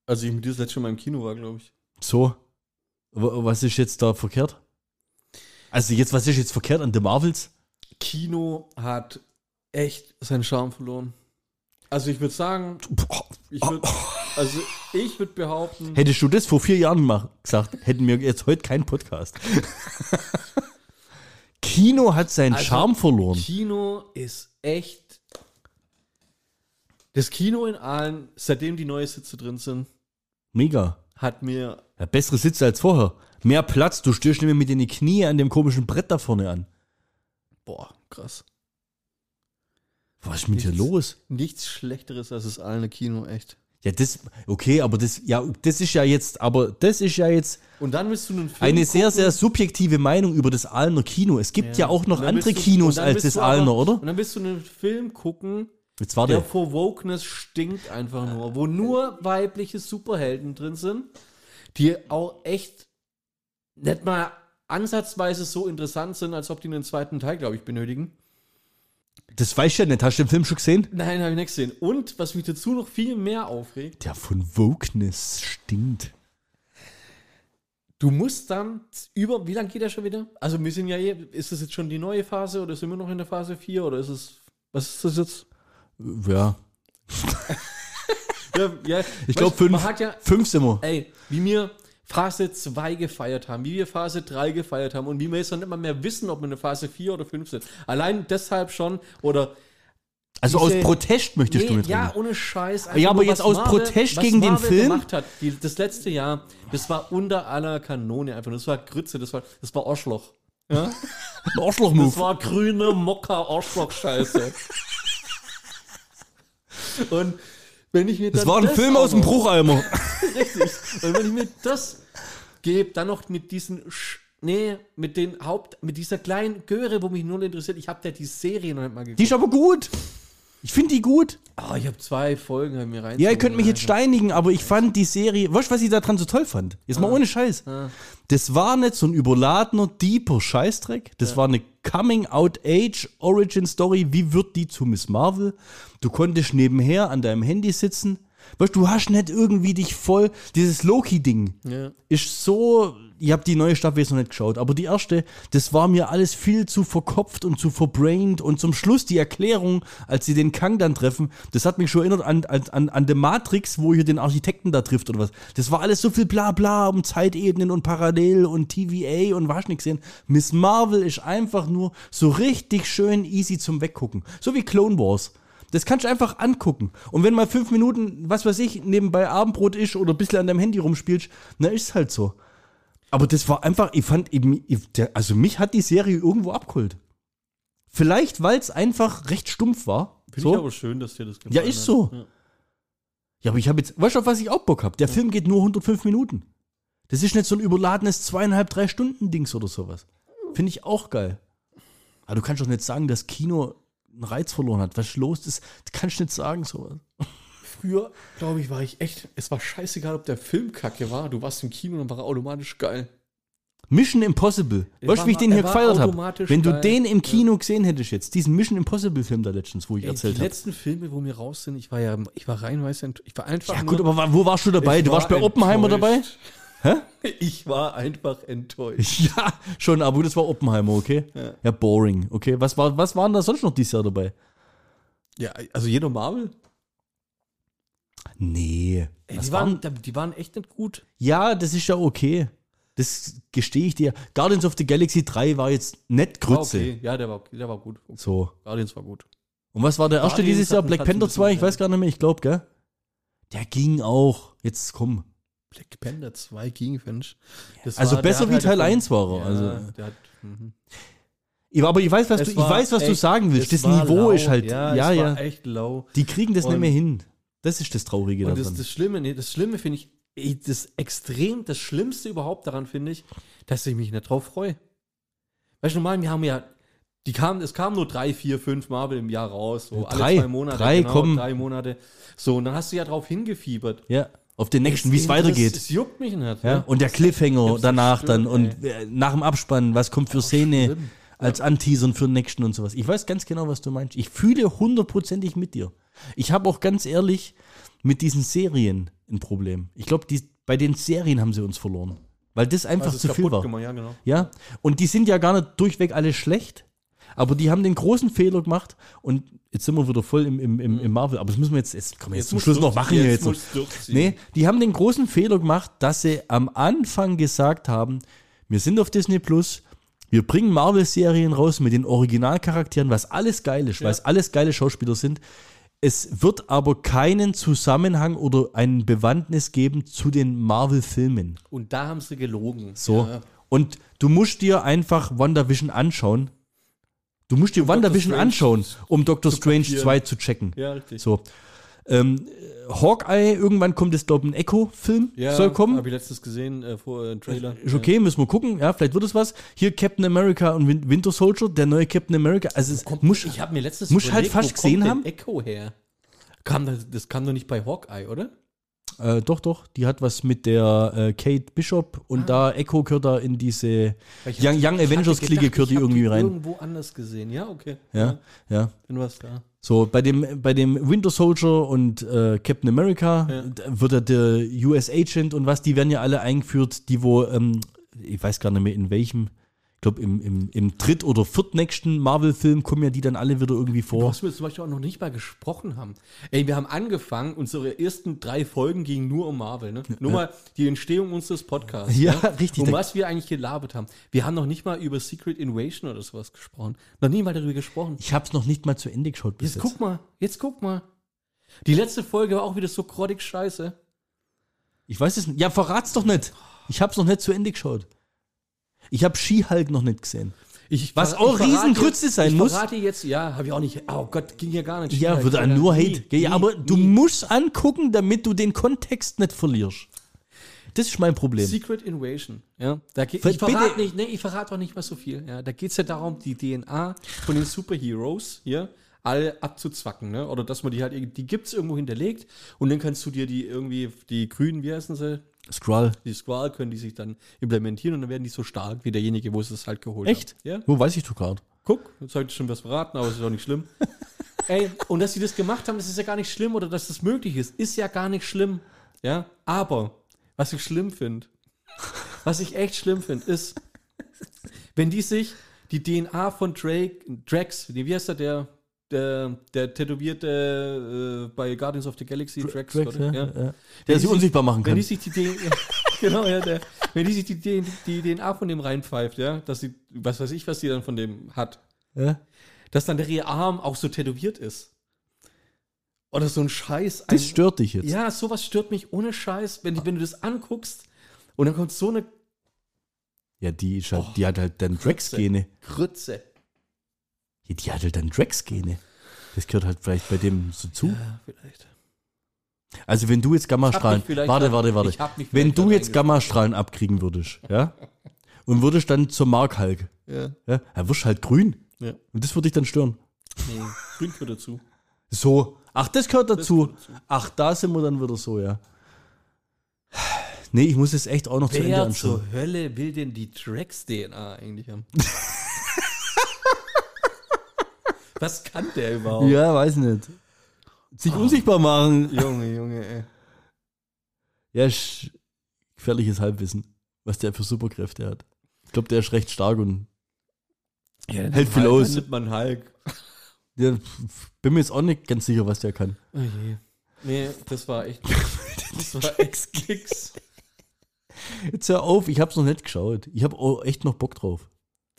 Also ich mit dir das letzte Mal im Kino war, glaube ich. So. W- Was ist jetzt da verkehrt? Also jetzt, was ist jetzt verkehrt an The Marvels? Kino hat echt seinen Charme verloren. Also ich würde sagen, ich würde also ich würde behaupten, Hättest du das vor vier Jahren mal gesagt, hätten wir jetzt heute keinen Podcast. Kino hat seinen Also, Charme verloren. Kino ist echt das Kino in allen, seitdem die neue Sitze drin sind, Mega. hat mir Ja, bessere Sitze als vorher. Mehr Platz, du nicht mehr mit den Knie an dem komischen Brett da vorne an. boah, krass. Was ist mit dir Nichts. los? Nichts schlechteres als das Alne Kino, echt. Ja, das, okay, aber das, ja, das ist ja jetzt, aber das ist ja jetzt Und dann willst du einen Film eine sehr, gucken, sehr subjektive Meinung über das Aalner Kino. Es gibt ja, auch noch andere du- Kinos als das Aalner, oder? Und dann willst du einen Film gucken, Jetzt warte. der vor Wokeness stinkt einfach nur, wo nur weibliche Superhelden drin sind, die auch echt nicht mal ansatzweise so interessant sind, als ob die einen zweiten Teil, glaube ich, benötigen. Das weiß ich ja nicht. Hast du den Film schon gesehen? Nein, habe ich nicht gesehen. Und was mich dazu noch viel mehr aufregt, Der von Wokeness stinkt. du musst dann über, wie lange geht der schon wieder? Also wir sind ja, eh- ist das jetzt schon die neue Phase oder sind wir noch in der Phase 4 oder ist es, was ist das jetzt? Ja. Ja, ja, Ich glaube, fünf, ja, fünf sind wir. ey, wie wir Phase 2 gefeiert haben, wie wir Phase 3 gefeiert haben und wie wir jetzt noch nicht mal mehr wissen, ob wir in der Phase 4 oder 5 sind. Allein deshalb schon, oder Also diese- aus Protest möchtest du Nee, mit ja, reden. ohne Scheiß. einfach Ja, aber jetzt was aus Protest was gegen den Marvel Film? gemacht hat, die, das letzte Jahr, das war unter aller Kanone einfach. Das war Grütze, das war, das war Arschloch. Ja? Ein Das Arschloch-Move. war grüne Mokka-Arschloch-Scheiße. Und wenn ich mir Das war ein Film auch aus dem Brucheimer. Richtig. Und wenn ich mir das gebe, dann noch mit diesen, Sch nee, mit den Haupt, mit dieser kleinen Göre, wo mich null interessiert, ich habe ja die Serie noch nicht mal geguckt. Die ist aber gut. Ich finde die gut. Ah, ich habe zwei Folgen hab mir rein. Ja, ihr könnt mich jetzt steinigen, aber ich fand die Serie, weißt du, was ich daran so toll fand? Jetzt Ah. mal ohne Scheiß. Das war nicht so ein überladener, deeper Scheißdreck. Das war eine Coming-out-Age-Origin-Story. Wie wird die zu Miss Marvel? Du konntest nebenher an deinem Handy sitzen, Weißt du, du hast nicht irgendwie dich voll. Dieses Loki-Ding Ja. ist so. Ich habe die neue Staffel jetzt noch nicht geschaut, aber die erste, das war mir alles viel zu verkopft und zu verbrained. Und zum Schluss die Erklärung, als sie den Kang dann treffen, das hat mich schon erinnert an, an, an, an The Matrix, wo hier den Architekten da trifft oder was. Das war alles so viel Blabla um Zeitebenen und Parallel und TVA und was nicht gesehen. Miss Marvel ist einfach nur so richtig schön easy zum Weggucken. So wie Clone Wars. Das kannst du einfach angucken. Und wenn mal fünf Minuten, was weiß ich, nebenbei Abendbrot ist oder ein bisschen an deinem Handy rumspielst, na ist halt so. Aber das war einfach, ich fand eben, also mich hat die Serie irgendwo abgeholt. Vielleicht, weil es einfach recht stumpf war. Finde So. ich aber schön, dass dir das gefallen Ja, ist so. Ja. Ja, aber ich habe jetzt, weißt du, auf was ich auch Bock habe? Der Film geht nur 105 Minuten. Das ist nicht so ein überladenes zweieinhalb, drei Stunden Dings oder sowas. Finde ich auch geil. Aber du kannst doch nicht sagen, dass Kino einen Reiz verloren hat. Was los ist, kannst du nicht sagen, sowas. Früher, glaube ich, war ich echt, es war scheißegal, ob der Film kacke war. Du warst im Kino und war er automatisch geil. Mission Impossible. Weißt du, wie ich den hier er gefeiert habe? Wenn du geil. den im Kino gesehen hättest jetzt, diesen Mission Impossible Film da letztens, wo ich Ey, die erzählt habe. letzten Filme, wo wir raus sind, ich war ja, ich war reinweise enttäuscht. Ich war einfach Ja gut, aber wo warst du dabei? Du warst war bei Oppenheimer dabei? Enttäuscht. Ich war einfach enttäuscht. Ja, schon, aber das war Oppenheimer, okay? Ja. Ja, boring, okay. Was, war, was waren da sonst noch dieses Jahr dabei? Ja, also jeder Marvel. Nee. Ey, die, waren, waren, die waren echt nicht gut. ja, das ist ja okay. Das gestehe ich dir. Guardians of the Galaxy 3 war jetzt War Grütze. okay. Ja, der war, der war gut. So. Guardians war gut. Und was war der erste Guardians dieses Jahr? Black Panther bisschen 2? Ich weiß gar nicht mehr, ich glaube, gell? Der ging auch. Jetzt komm. Black Panther 2 ging, finde ich. Das Also war- besser wie halt Teil davon- 1 war er. Ja, Also. der hat, mhm. Ich, aber ich weiß, was, Es du, ich weiß, was du echt- sagen willst. Das Niveau lau. ist halt. Ja, Ja, es ja. war echt low. Die kriegen das nicht Und- mehr hin. Das ist das Traurige Und das, daran. das Schlimme, nee, das Schlimme finde ich, das extrem, das Schlimmste überhaupt daran finde ich, dass ich mich nicht drauf freue. Weißt du, normal, wir haben ja, die kamen, es kamen nur drei, vier, fünf Marvel im Jahr raus, so alle Drei. zwei Monate, Drei genau, kommen. drei Monate. So, und dann hast du ja drauf hingefiebert. ja, auf den nächsten, wie es weitergeht. Es juckt mich nicht. Ja, und der Cliffhanger danach dann zerstört, und äh, nach dem Abspann, was kommt für Szene als Anteasern für den nächsten und sowas. Ich weiß ganz genau, was du meinst. Ich fühle hundertprozentig mit dir. Ich habe auch ganz ehrlich mit diesen Serien ein Problem. Ich glaube, bei den Serien haben sie uns verloren. Weil das einfach Also zu viel war. gemacht, ja, genau. Ja, und die sind ja gar nicht durchweg alle schlecht, aber die haben den großen Fehler gemacht und jetzt sind wir wieder voll im, im, im, im Marvel, aber das müssen wir jetzt, jetzt kommen wir jetzt, zum Schluss noch machen jetzt. du durchziehen. Nee, die haben den großen Fehler gemacht, dass sie am Anfang gesagt haben, wir sind auf Disney Plus, wir bringen Marvel-Serien raus mit den Originalcharakteren, was alles geil ist, weil es alles geile Schauspieler sind. Es wird aber keinen Zusammenhang oder einen Bewandtnis geben zu den Marvel-Filmen. Und da haben sie gelogen. So. Ja. Und du musst dir einfach WandaVision anschauen. Du musst dir WandaVision Strange anschauen, um Doctor Strange kapieren. 2 zu checken. ja, richtig. So. Ähm, Hawkeye, irgendwann kommt jetzt, glaube ich, ein Echo-Film, Ja, soll kommen. Habe ich letztens gesehen, äh, vor äh, Trailer. Ist okay, müssen wir gucken. Ja, vielleicht wird es was. Hier Captain America und Win Winter Soldier, der neue Captain America. Also es Kommt, muss, ich habe mir letztens muss halt fast wo gesehen kommt haben. Echo her. Kam das, das kam doch nicht bei Hawkeye, oder? Äh, doch, doch, die hat was mit der äh, Kate Bishop und da Echo gehört da in diese Ich Young, Young ich hatte Avengers Clique gedacht, gehört die irgendwie rein. irgendwo anders gesehen. Ja, okay. Ja, ja. Bin was da. So, bei dem, bei dem Winter Soldier und äh, Captain America Ja. wird ja der US Agent und was, die werden ja alle eingeführt, die wo, ähm, ich weiß gar nicht mehr in welchem, ich glaube im, im, im dritt- oder viertnächsten Marvel-Film kommen ja die dann alle wieder irgendwie vor. Was wir zum Beispiel auch noch nicht mal gesprochen haben. Ey, wir haben angefangen, unsere ersten drei Folgen gingen nur um Marvel. Ne? Nur mal die Entstehung unseres Podcasts. Ja, ne? richtig. Um was wir eigentlich gelabert haben. Wir haben noch nicht mal über Secret Invasion oder sowas gesprochen. Noch nie mal darüber gesprochen. Ich habe es noch nicht mal zu Ende geschaut bis Jetzt jetzt. guck mal, jetzt guck mal. Die letzte Folge war auch wieder so grottig scheiße. Ich weiß es nicht. Ja, verrat's doch nicht. Ich habe es noch nicht zu Ende geschaut. Ich habe Ski-Hulk noch nicht gesehen. Ich, Was auch ich Riesengrütze sein ich muss. verrate jetzt, ja, habe ich auch nicht. Oh Gott, ging ja gar nicht. Ja, würde nur Nie, Hate. Nie, aber du nie. musst angucken, damit du den Kontext nicht verlierst. Das ist mein Problem. Secret Invasion. Ja, da geht, ich verrate nicht, ne, ich verrate auch nicht mal so viel. Ja, da geht es ja darum, die DNA von den Superheroes hier alle abzuzwacken, ne? Oder dass man die halt, die gibt es irgendwo hinterlegt und dann kannst du dir die irgendwie, die Grünen, wie heißen sie? Skrull. Die Squall können die sich dann implementieren und dann werden die so stark wie derjenige, wo es halt geholt Echt? haben. Ja, Wo weiß ich du gerade? guck, jetzt habe ich schon was verraten, aber es ist auch nicht schlimm. ey, und dass sie das gemacht haben, das ist ja gar nicht schlimm oder dass das möglich ist, ist ja gar nicht schlimm. Ja, aber was ich schlimm finde, was ich echt schlimm finde, ist, wenn die sich die DNA von Drake, Drax, wie heißt der, der, der, der tätowierte äh, bei Guardians of the Galaxy, Drax, Drax, ja, Ja. ja. Wenn Der die sie sich- unsichtbar machen Wenn kann. die sich die DNA, genau, ja, der, wenn die sich die, die, die DNA von dem reinpfeift, ja, dass sie, was weiß ich, was die dann von dem hat, Ja. dass dann der ihre Arm auch so tätowiert ist. Oder so ein Scheiß. Ein, Das stört dich jetzt. ja, sowas stört mich ohne Scheiß, wenn, die, wenn du das anguckst und dann kommt so eine Ja, die, ist halt, Oh. die hat halt dann Drax-Gene. Grütze. Ja, die hat halt dann Drax-Gene. Das gehört halt vielleicht bei dem so zu. Ja, vielleicht. Also wenn du jetzt Gammastrahlen, warte, warte, warte. Wenn du jetzt Gammastrahlen abkriegen würdest, ja, und würdest dann zur Mark Hulk, Ja, ja, dann wirst du halt grün. ja. Und das würde dich dann stören. Nee, grün für dazu. So, ach, das gehört dazu. gehört dazu. Ach, da sind wir dann wieder so, ja. Nee, ich muss es echt auch noch zu Ende Wer anschauen. zur Hölle will denn die Drax-DNA eigentlich haben? Was kann der überhaupt? Ja, weiß nicht. Sich unsichtbar machen. Junge, Junge, ey. Ja, ist gefährliches Halbwissen, was der für Superkräfte hat. Ich glaube, der ist recht stark und Ja, Hält viel Hulk, aus. nimmt man Hulk. ja, bin mir jetzt auch nicht ganz sicher, was der kann. Oh je. Nee, das war echt. Das war nix. Jetzt hör auf, ich hab's noch nicht geschaut. Ich habe auch echt noch Bock drauf.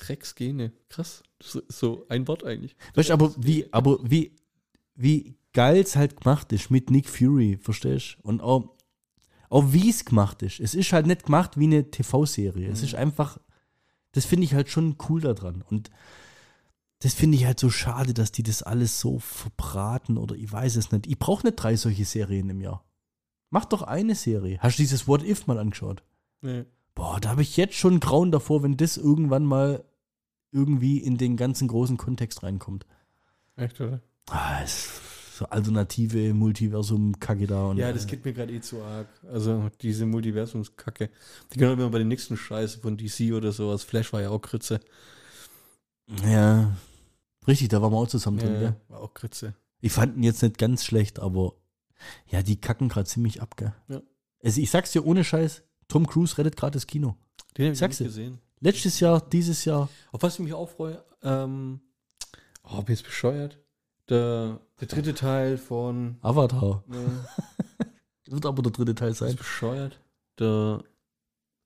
Drecksgene. Krass. So, so ein Wort eigentlich. Weißt du, aber wie, aber wie, wie geil es halt gemacht ist mit Nick Fury, verstehst du? Und auch, auch wie es gemacht ist. Es ist halt nicht gemacht wie eine TV-Serie. Es ist einfach, das finde ich halt schon cool daran. Und das finde ich halt so schade, dass die das alles so verbraten oder ich weiß es nicht. Ich brauche nicht drei solche Serien im Jahr. Mach doch eine Serie. Hast du dieses What If mal angeschaut? Nee. Boah, da habe ich jetzt schon Grauen davor, wenn das irgendwann mal irgendwie in den ganzen großen Kontext reinkommt. Echt, oder? Ah, es- so alternative Multiversum-Kacke da. Und, Ja, das geht mir gerade eh zu arg. Also diese Multiversumskacke. Die können wir bei den nächsten Scheiße von DC oder sowas. Flash war ja auch Kritze. Ja, richtig, da waren wir auch zusammen drin. Ja, gell? war auch Kritze. Ich fand ihn jetzt nicht ganz schlecht, aber ja, die kacken gerade ziemlich ab, gell? Ja. Also ich sag's dir ohne Scheiß, Tom Cruise rettet gerade das Kino. Den habe ich Sagst nicht gesehen. Letztes Jahr, dieses Jahr, Auf was ich mich auch freue, ähm, oh, bin jetzt bescheuert. Der, der dritte Teil von, Avatar. ne, Wird aber der dritte Teil ist sein. bescheuert. Der,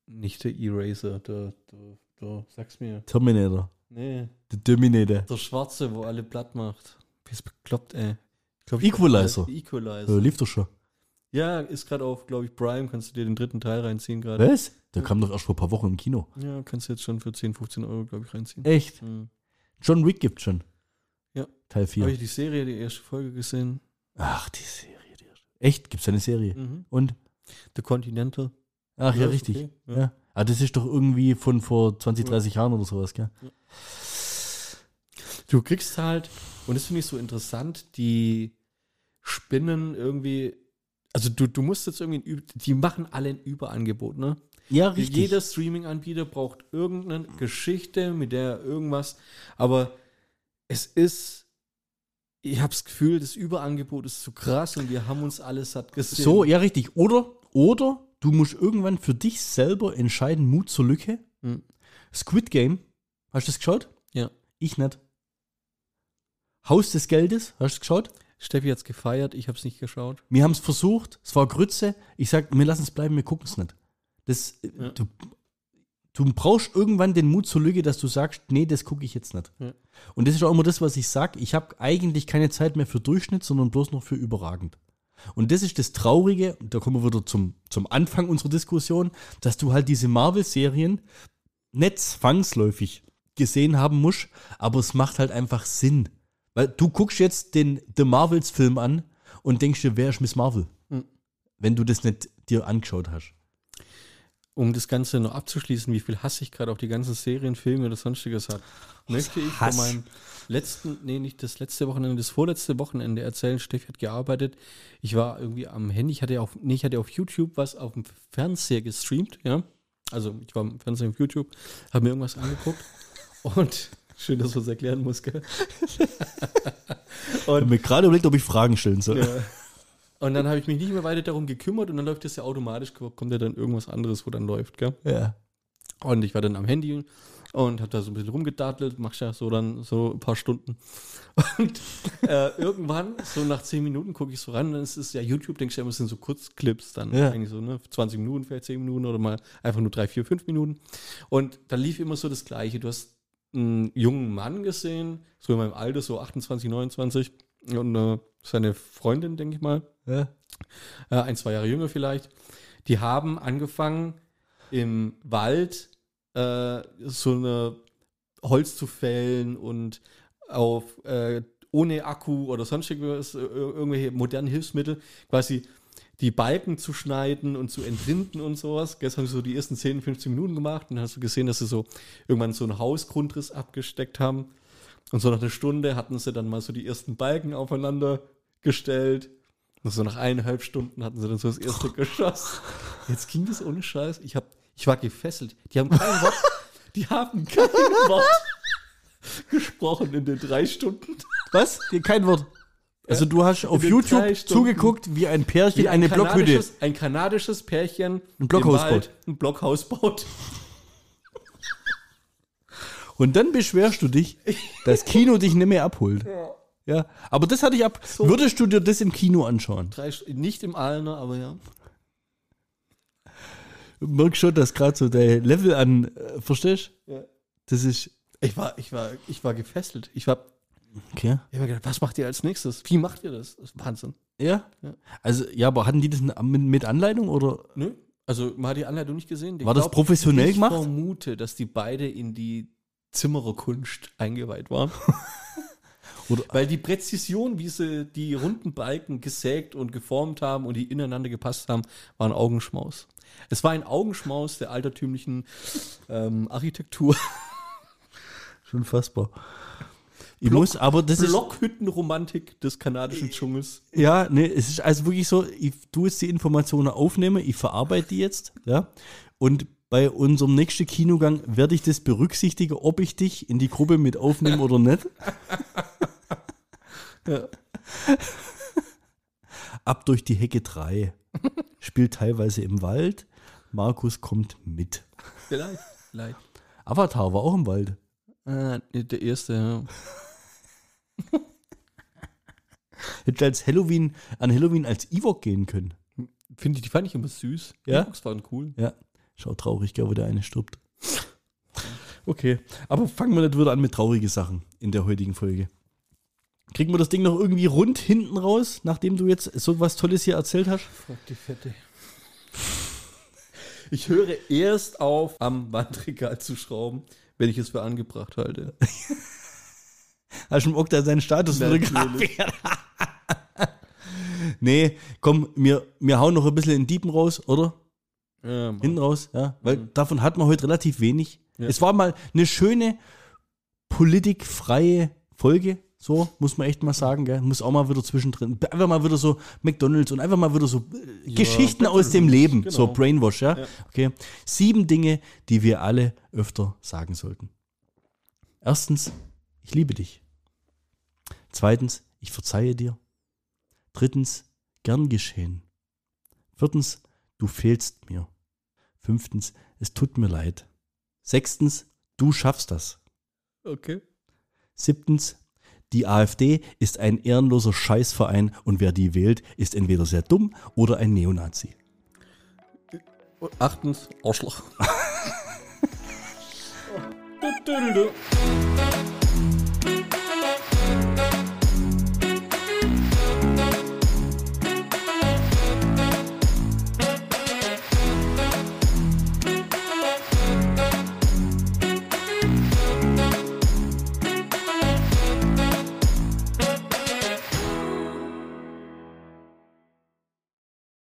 nicht der Eraser, der, der, der, sag's mir. Terminator. Nee, Der Terminator. der Schwarze, wo alle platt macht. Bist bekloppt, ey. Ich glaub, Equalizer. Equalizer. Ja, lief doch schon. Ja, ist gerade auf, glaube ich, Prime. Kannst du dir den dritten Teil reinziehen gerade. Was? Der kam doch erst vor ein paar Wochen im Kino. Ja, kannst du jetzt schon für 10, 15 Euro, glaube ich, reinziehen. Echt? Hm. John Wick gibt schon. Ja. Teil Habe 4. ich die Serie, die erste Folge gesehen. Ach, die Serie. Die Echt? Gibt's eine Serie? Mhm. Und? The Continental. Ach ja, ist richtig. okay. Ja. Ja. Ah, das ist doch irgendwie von vor 20, Ja. 30 Jahren oder sowas, gell? Du kriegst halt, und das finde ich so interessant, die spinnen irgendwie, also du, du musst jetzt irgendwie, Ü- die machen alle ein Überangebot, ne? Ja, richtig. Jeder Streaming-Anbieter braucht irgendeine Geschichte, mit der irgendwas, aber es ist, ich habe das Gefühl, das Überangebot ist zu krass und wir haben uns alles satt gesehen. so, ja, richtig. Oder, oder du musst irgendwann für dich selber entscheiden, Mut zur Lücke. Hm. Squid Game, hast du das geschaut? Ja. Ich nicht. Haus des Geldes, hast du es geschaut? Steffi hat's gefeiert, ich habe es nicht geschaut. Wir haben es versucht, es war Grütze. Ich sag, wir lassen es bleiben, wir gucken es nicht. Das, Ja. du, du brauchst irgendwann den Mut zur Lücke, dass du sagst, nee, das gucke ich jetzt nicht. Ja. Und das ist auch immer das, was ich sag. Ich habe eigentlich keine Zeit mehr für Durchschnitt, sondern bloß noch für überragend. Und das ist das Traurige, und da kommen wir wieder zum, zum Anfang unserer Diskussion, dass du halt diese Marvel-Serien nicht zwangsläufig gesehen haben musst, aber es macht halt einfach Sinn. Weil du guckst jetzt den The Marvels-Film an und denkst dir, wer ist Miss Marvel? Mhm. Wenn du das nicht dir angeschaut hast. Um das Ganze noch abzuschließen, wie viel Hass ich gerade auf die ganzen Serien, Filme oder sonstiges hat, möchte ich Hass? von meinem letzten, nee, nicht das letzte Wochenende, das vorletzte Wochenende erzählen. Steffi hat gearbeitet. Ich war irgendwie am Handy, ich hatte auf, nee, ich hatte auf YouTube was auf dem Fernseher gestreamt, ja. Also ich war im Fernseher auf YouTube, habe mir irgendwas angeguckt und Schön, dass man es erklären muss, gell? Ich habe mir gerade überlegt, ob ich Fragen stellen soll. Ja. Und dann habe ich mich nicht mehr weiter darum gekümmert und dann läuft das ja automatisch, kommt ja dann irgendwas anderes, wo dann läuft, gell? Ja. Und ich war dann am Handy und habe da so ein bisschen rumgedattelt, machst ja so dann so ein paar Stunden. Und äh, irgendwann, so nach zehn Minuten, gucke ich so ran, dann ist es ja YouTube, denkst du ja immer, es sind so Kurzclips, dann Ja. eigentlich so, ne? 20 Minuten, vielleicht 10 Minuten oder mal einfach nur 3, 4, 5 Minuten. Und da lief immer so das Gleiche. Du hast einen jungen Mann gesehen, so in meinem Alter, so 28, 29, und äh, seine Freundin, denke ich mal. Ja. äh, ein, zwei Jahre jünger vielleicht, die haben angefangen im Wald äh, so eine Holz zu fällen und auf äh, ohne Akku oder sonstiges, äh, irgendwelche modernen Hilfsmittel quasi die Balken zu schneiden und zu entrinden und sowas. Gestern haben sie so die ersten 10, 15 Minuten gemacht und dann hast du gesehen, dass sie so irgendwann so einen Hausgrundriss abgesteckt haben. Und so nach einer Stunde hatten sie dann mal so die ersten Balken aufeinander gestellt. Und so nach eineinhalb Stunden hatten sie dann so das erste Geschoss. Jetzt ging das ohne Scheiß. Ich, hab, ich war gefesselt. Die haben kein Wort, die haben kein Wort gesprochen in den drei Stunden. Was? Kein Wort. Also du hast auf YouTube zugeguckt, wie ein Pärchen Wie eine Blockhütte. Ein kanadisches Pärchen Ein Blockhaus Wald ein Blockhaus baut. Und dann beschwerst du dich, dass Kino dich nicht mehr abholt. Ja. Aber das hatte ich ab. Würdest du dir das im Kino anschauen? Drei, nicht im Alner, aber ja. Du merkst schon, dass gerade so der Level an, äh, verstehst Ja. Das ist. Ich war, ich war, ich war gefesselt. Ich war, Okay. ich hab mir gedacht, was macht ihr als nächstes? Wie macht ihr das? Das ist Wahnsinn. Ja? Ja. Also, ja, aber hatten die das mit, mit Anleitung oder? Nö. Also, man hat die Anleitung nicht gesehen. Ich War das professionell ich gemacht? vermute, dass die beide in die Zimmererkunst eingeweiht waren. Oder- Weil die Präzision, wie sie die runden Balken gesägt und geformt haben und die ineinander gepasst haben, war ein Augenschmaus. Es war ein Augenschmaus der altertümlichen ähm, Architektur. Schon fassbar. Ich Block- muss, aber das ist. Blockhüttenromantik des kanadischen Dschungels. Ja, ne, es ist also wirklich so, ich tu jetzt die Informationen aufnehme, ich verarbeite die jetzt, ja. Und bei unserem nächsten Kinogang werde ich das berücksichtigen, ob ich dich in die Gruppe mit aufnehme oder nicht. Ja. Ab durch die Hecke 3. Spielt teilweise im Wald. Markus kommt mit. Vielleicht. Vielleicht. Avatar war auch im Wald. Ah, der erste, ja. Hätte als Halloween, an Halloween als Ewok gehen können. Finde ich, die fand ich immer süß. Ja? Ewoks waren cool. Ja, schau traurig, wo der eine stirbt. Okay, aber fangen wir nicht wieder an mit traurigen Sachen in der heutigen Folge. Kriegen wir das Ding noch irgendwie rund hinten raus, nachdem du jetzt so was Tolles hier erzählt hast? Frag die Fette. Ich höre erst auf, am Wandregal zu schrauben, wenn ich es für angebracht halte. Hast du im Okta seinen Status fotografiert? nee, komm, wir, wir hauen noch ein bisschen in Diepen raus, oder? Ja, Mann. Hinten raus, ja. Weil Mhm. davon hat man heute relativ wenig. Ja. Es war mal eine schöne, politikfreie Folge. So, muss man echt mal sagen, gell? Muss auch mal wieder zwischendrin. Einfach mal wieder so McDonalds und einfach mal wieder so äh, Ja, Geschichten aus dem Leben. genau. So Brainwash, ja? Ja. Okay. Sieben Dinge, die wir alle öfter sagen sollten. Erstens, ich liebe dich. Zweitens, ich verzeihe dir. Drittens, gern geschehen. Viertens, du fehlst mir. Fünftens, es tut mir leid. Sechstens, du schaffst das. Okay. Siebtens, die AfD ist ein ehrenloser Scheißverein und wer die wählt, ist entweder sehr dumm oder ein Neonazi. Achtens, Arschloch.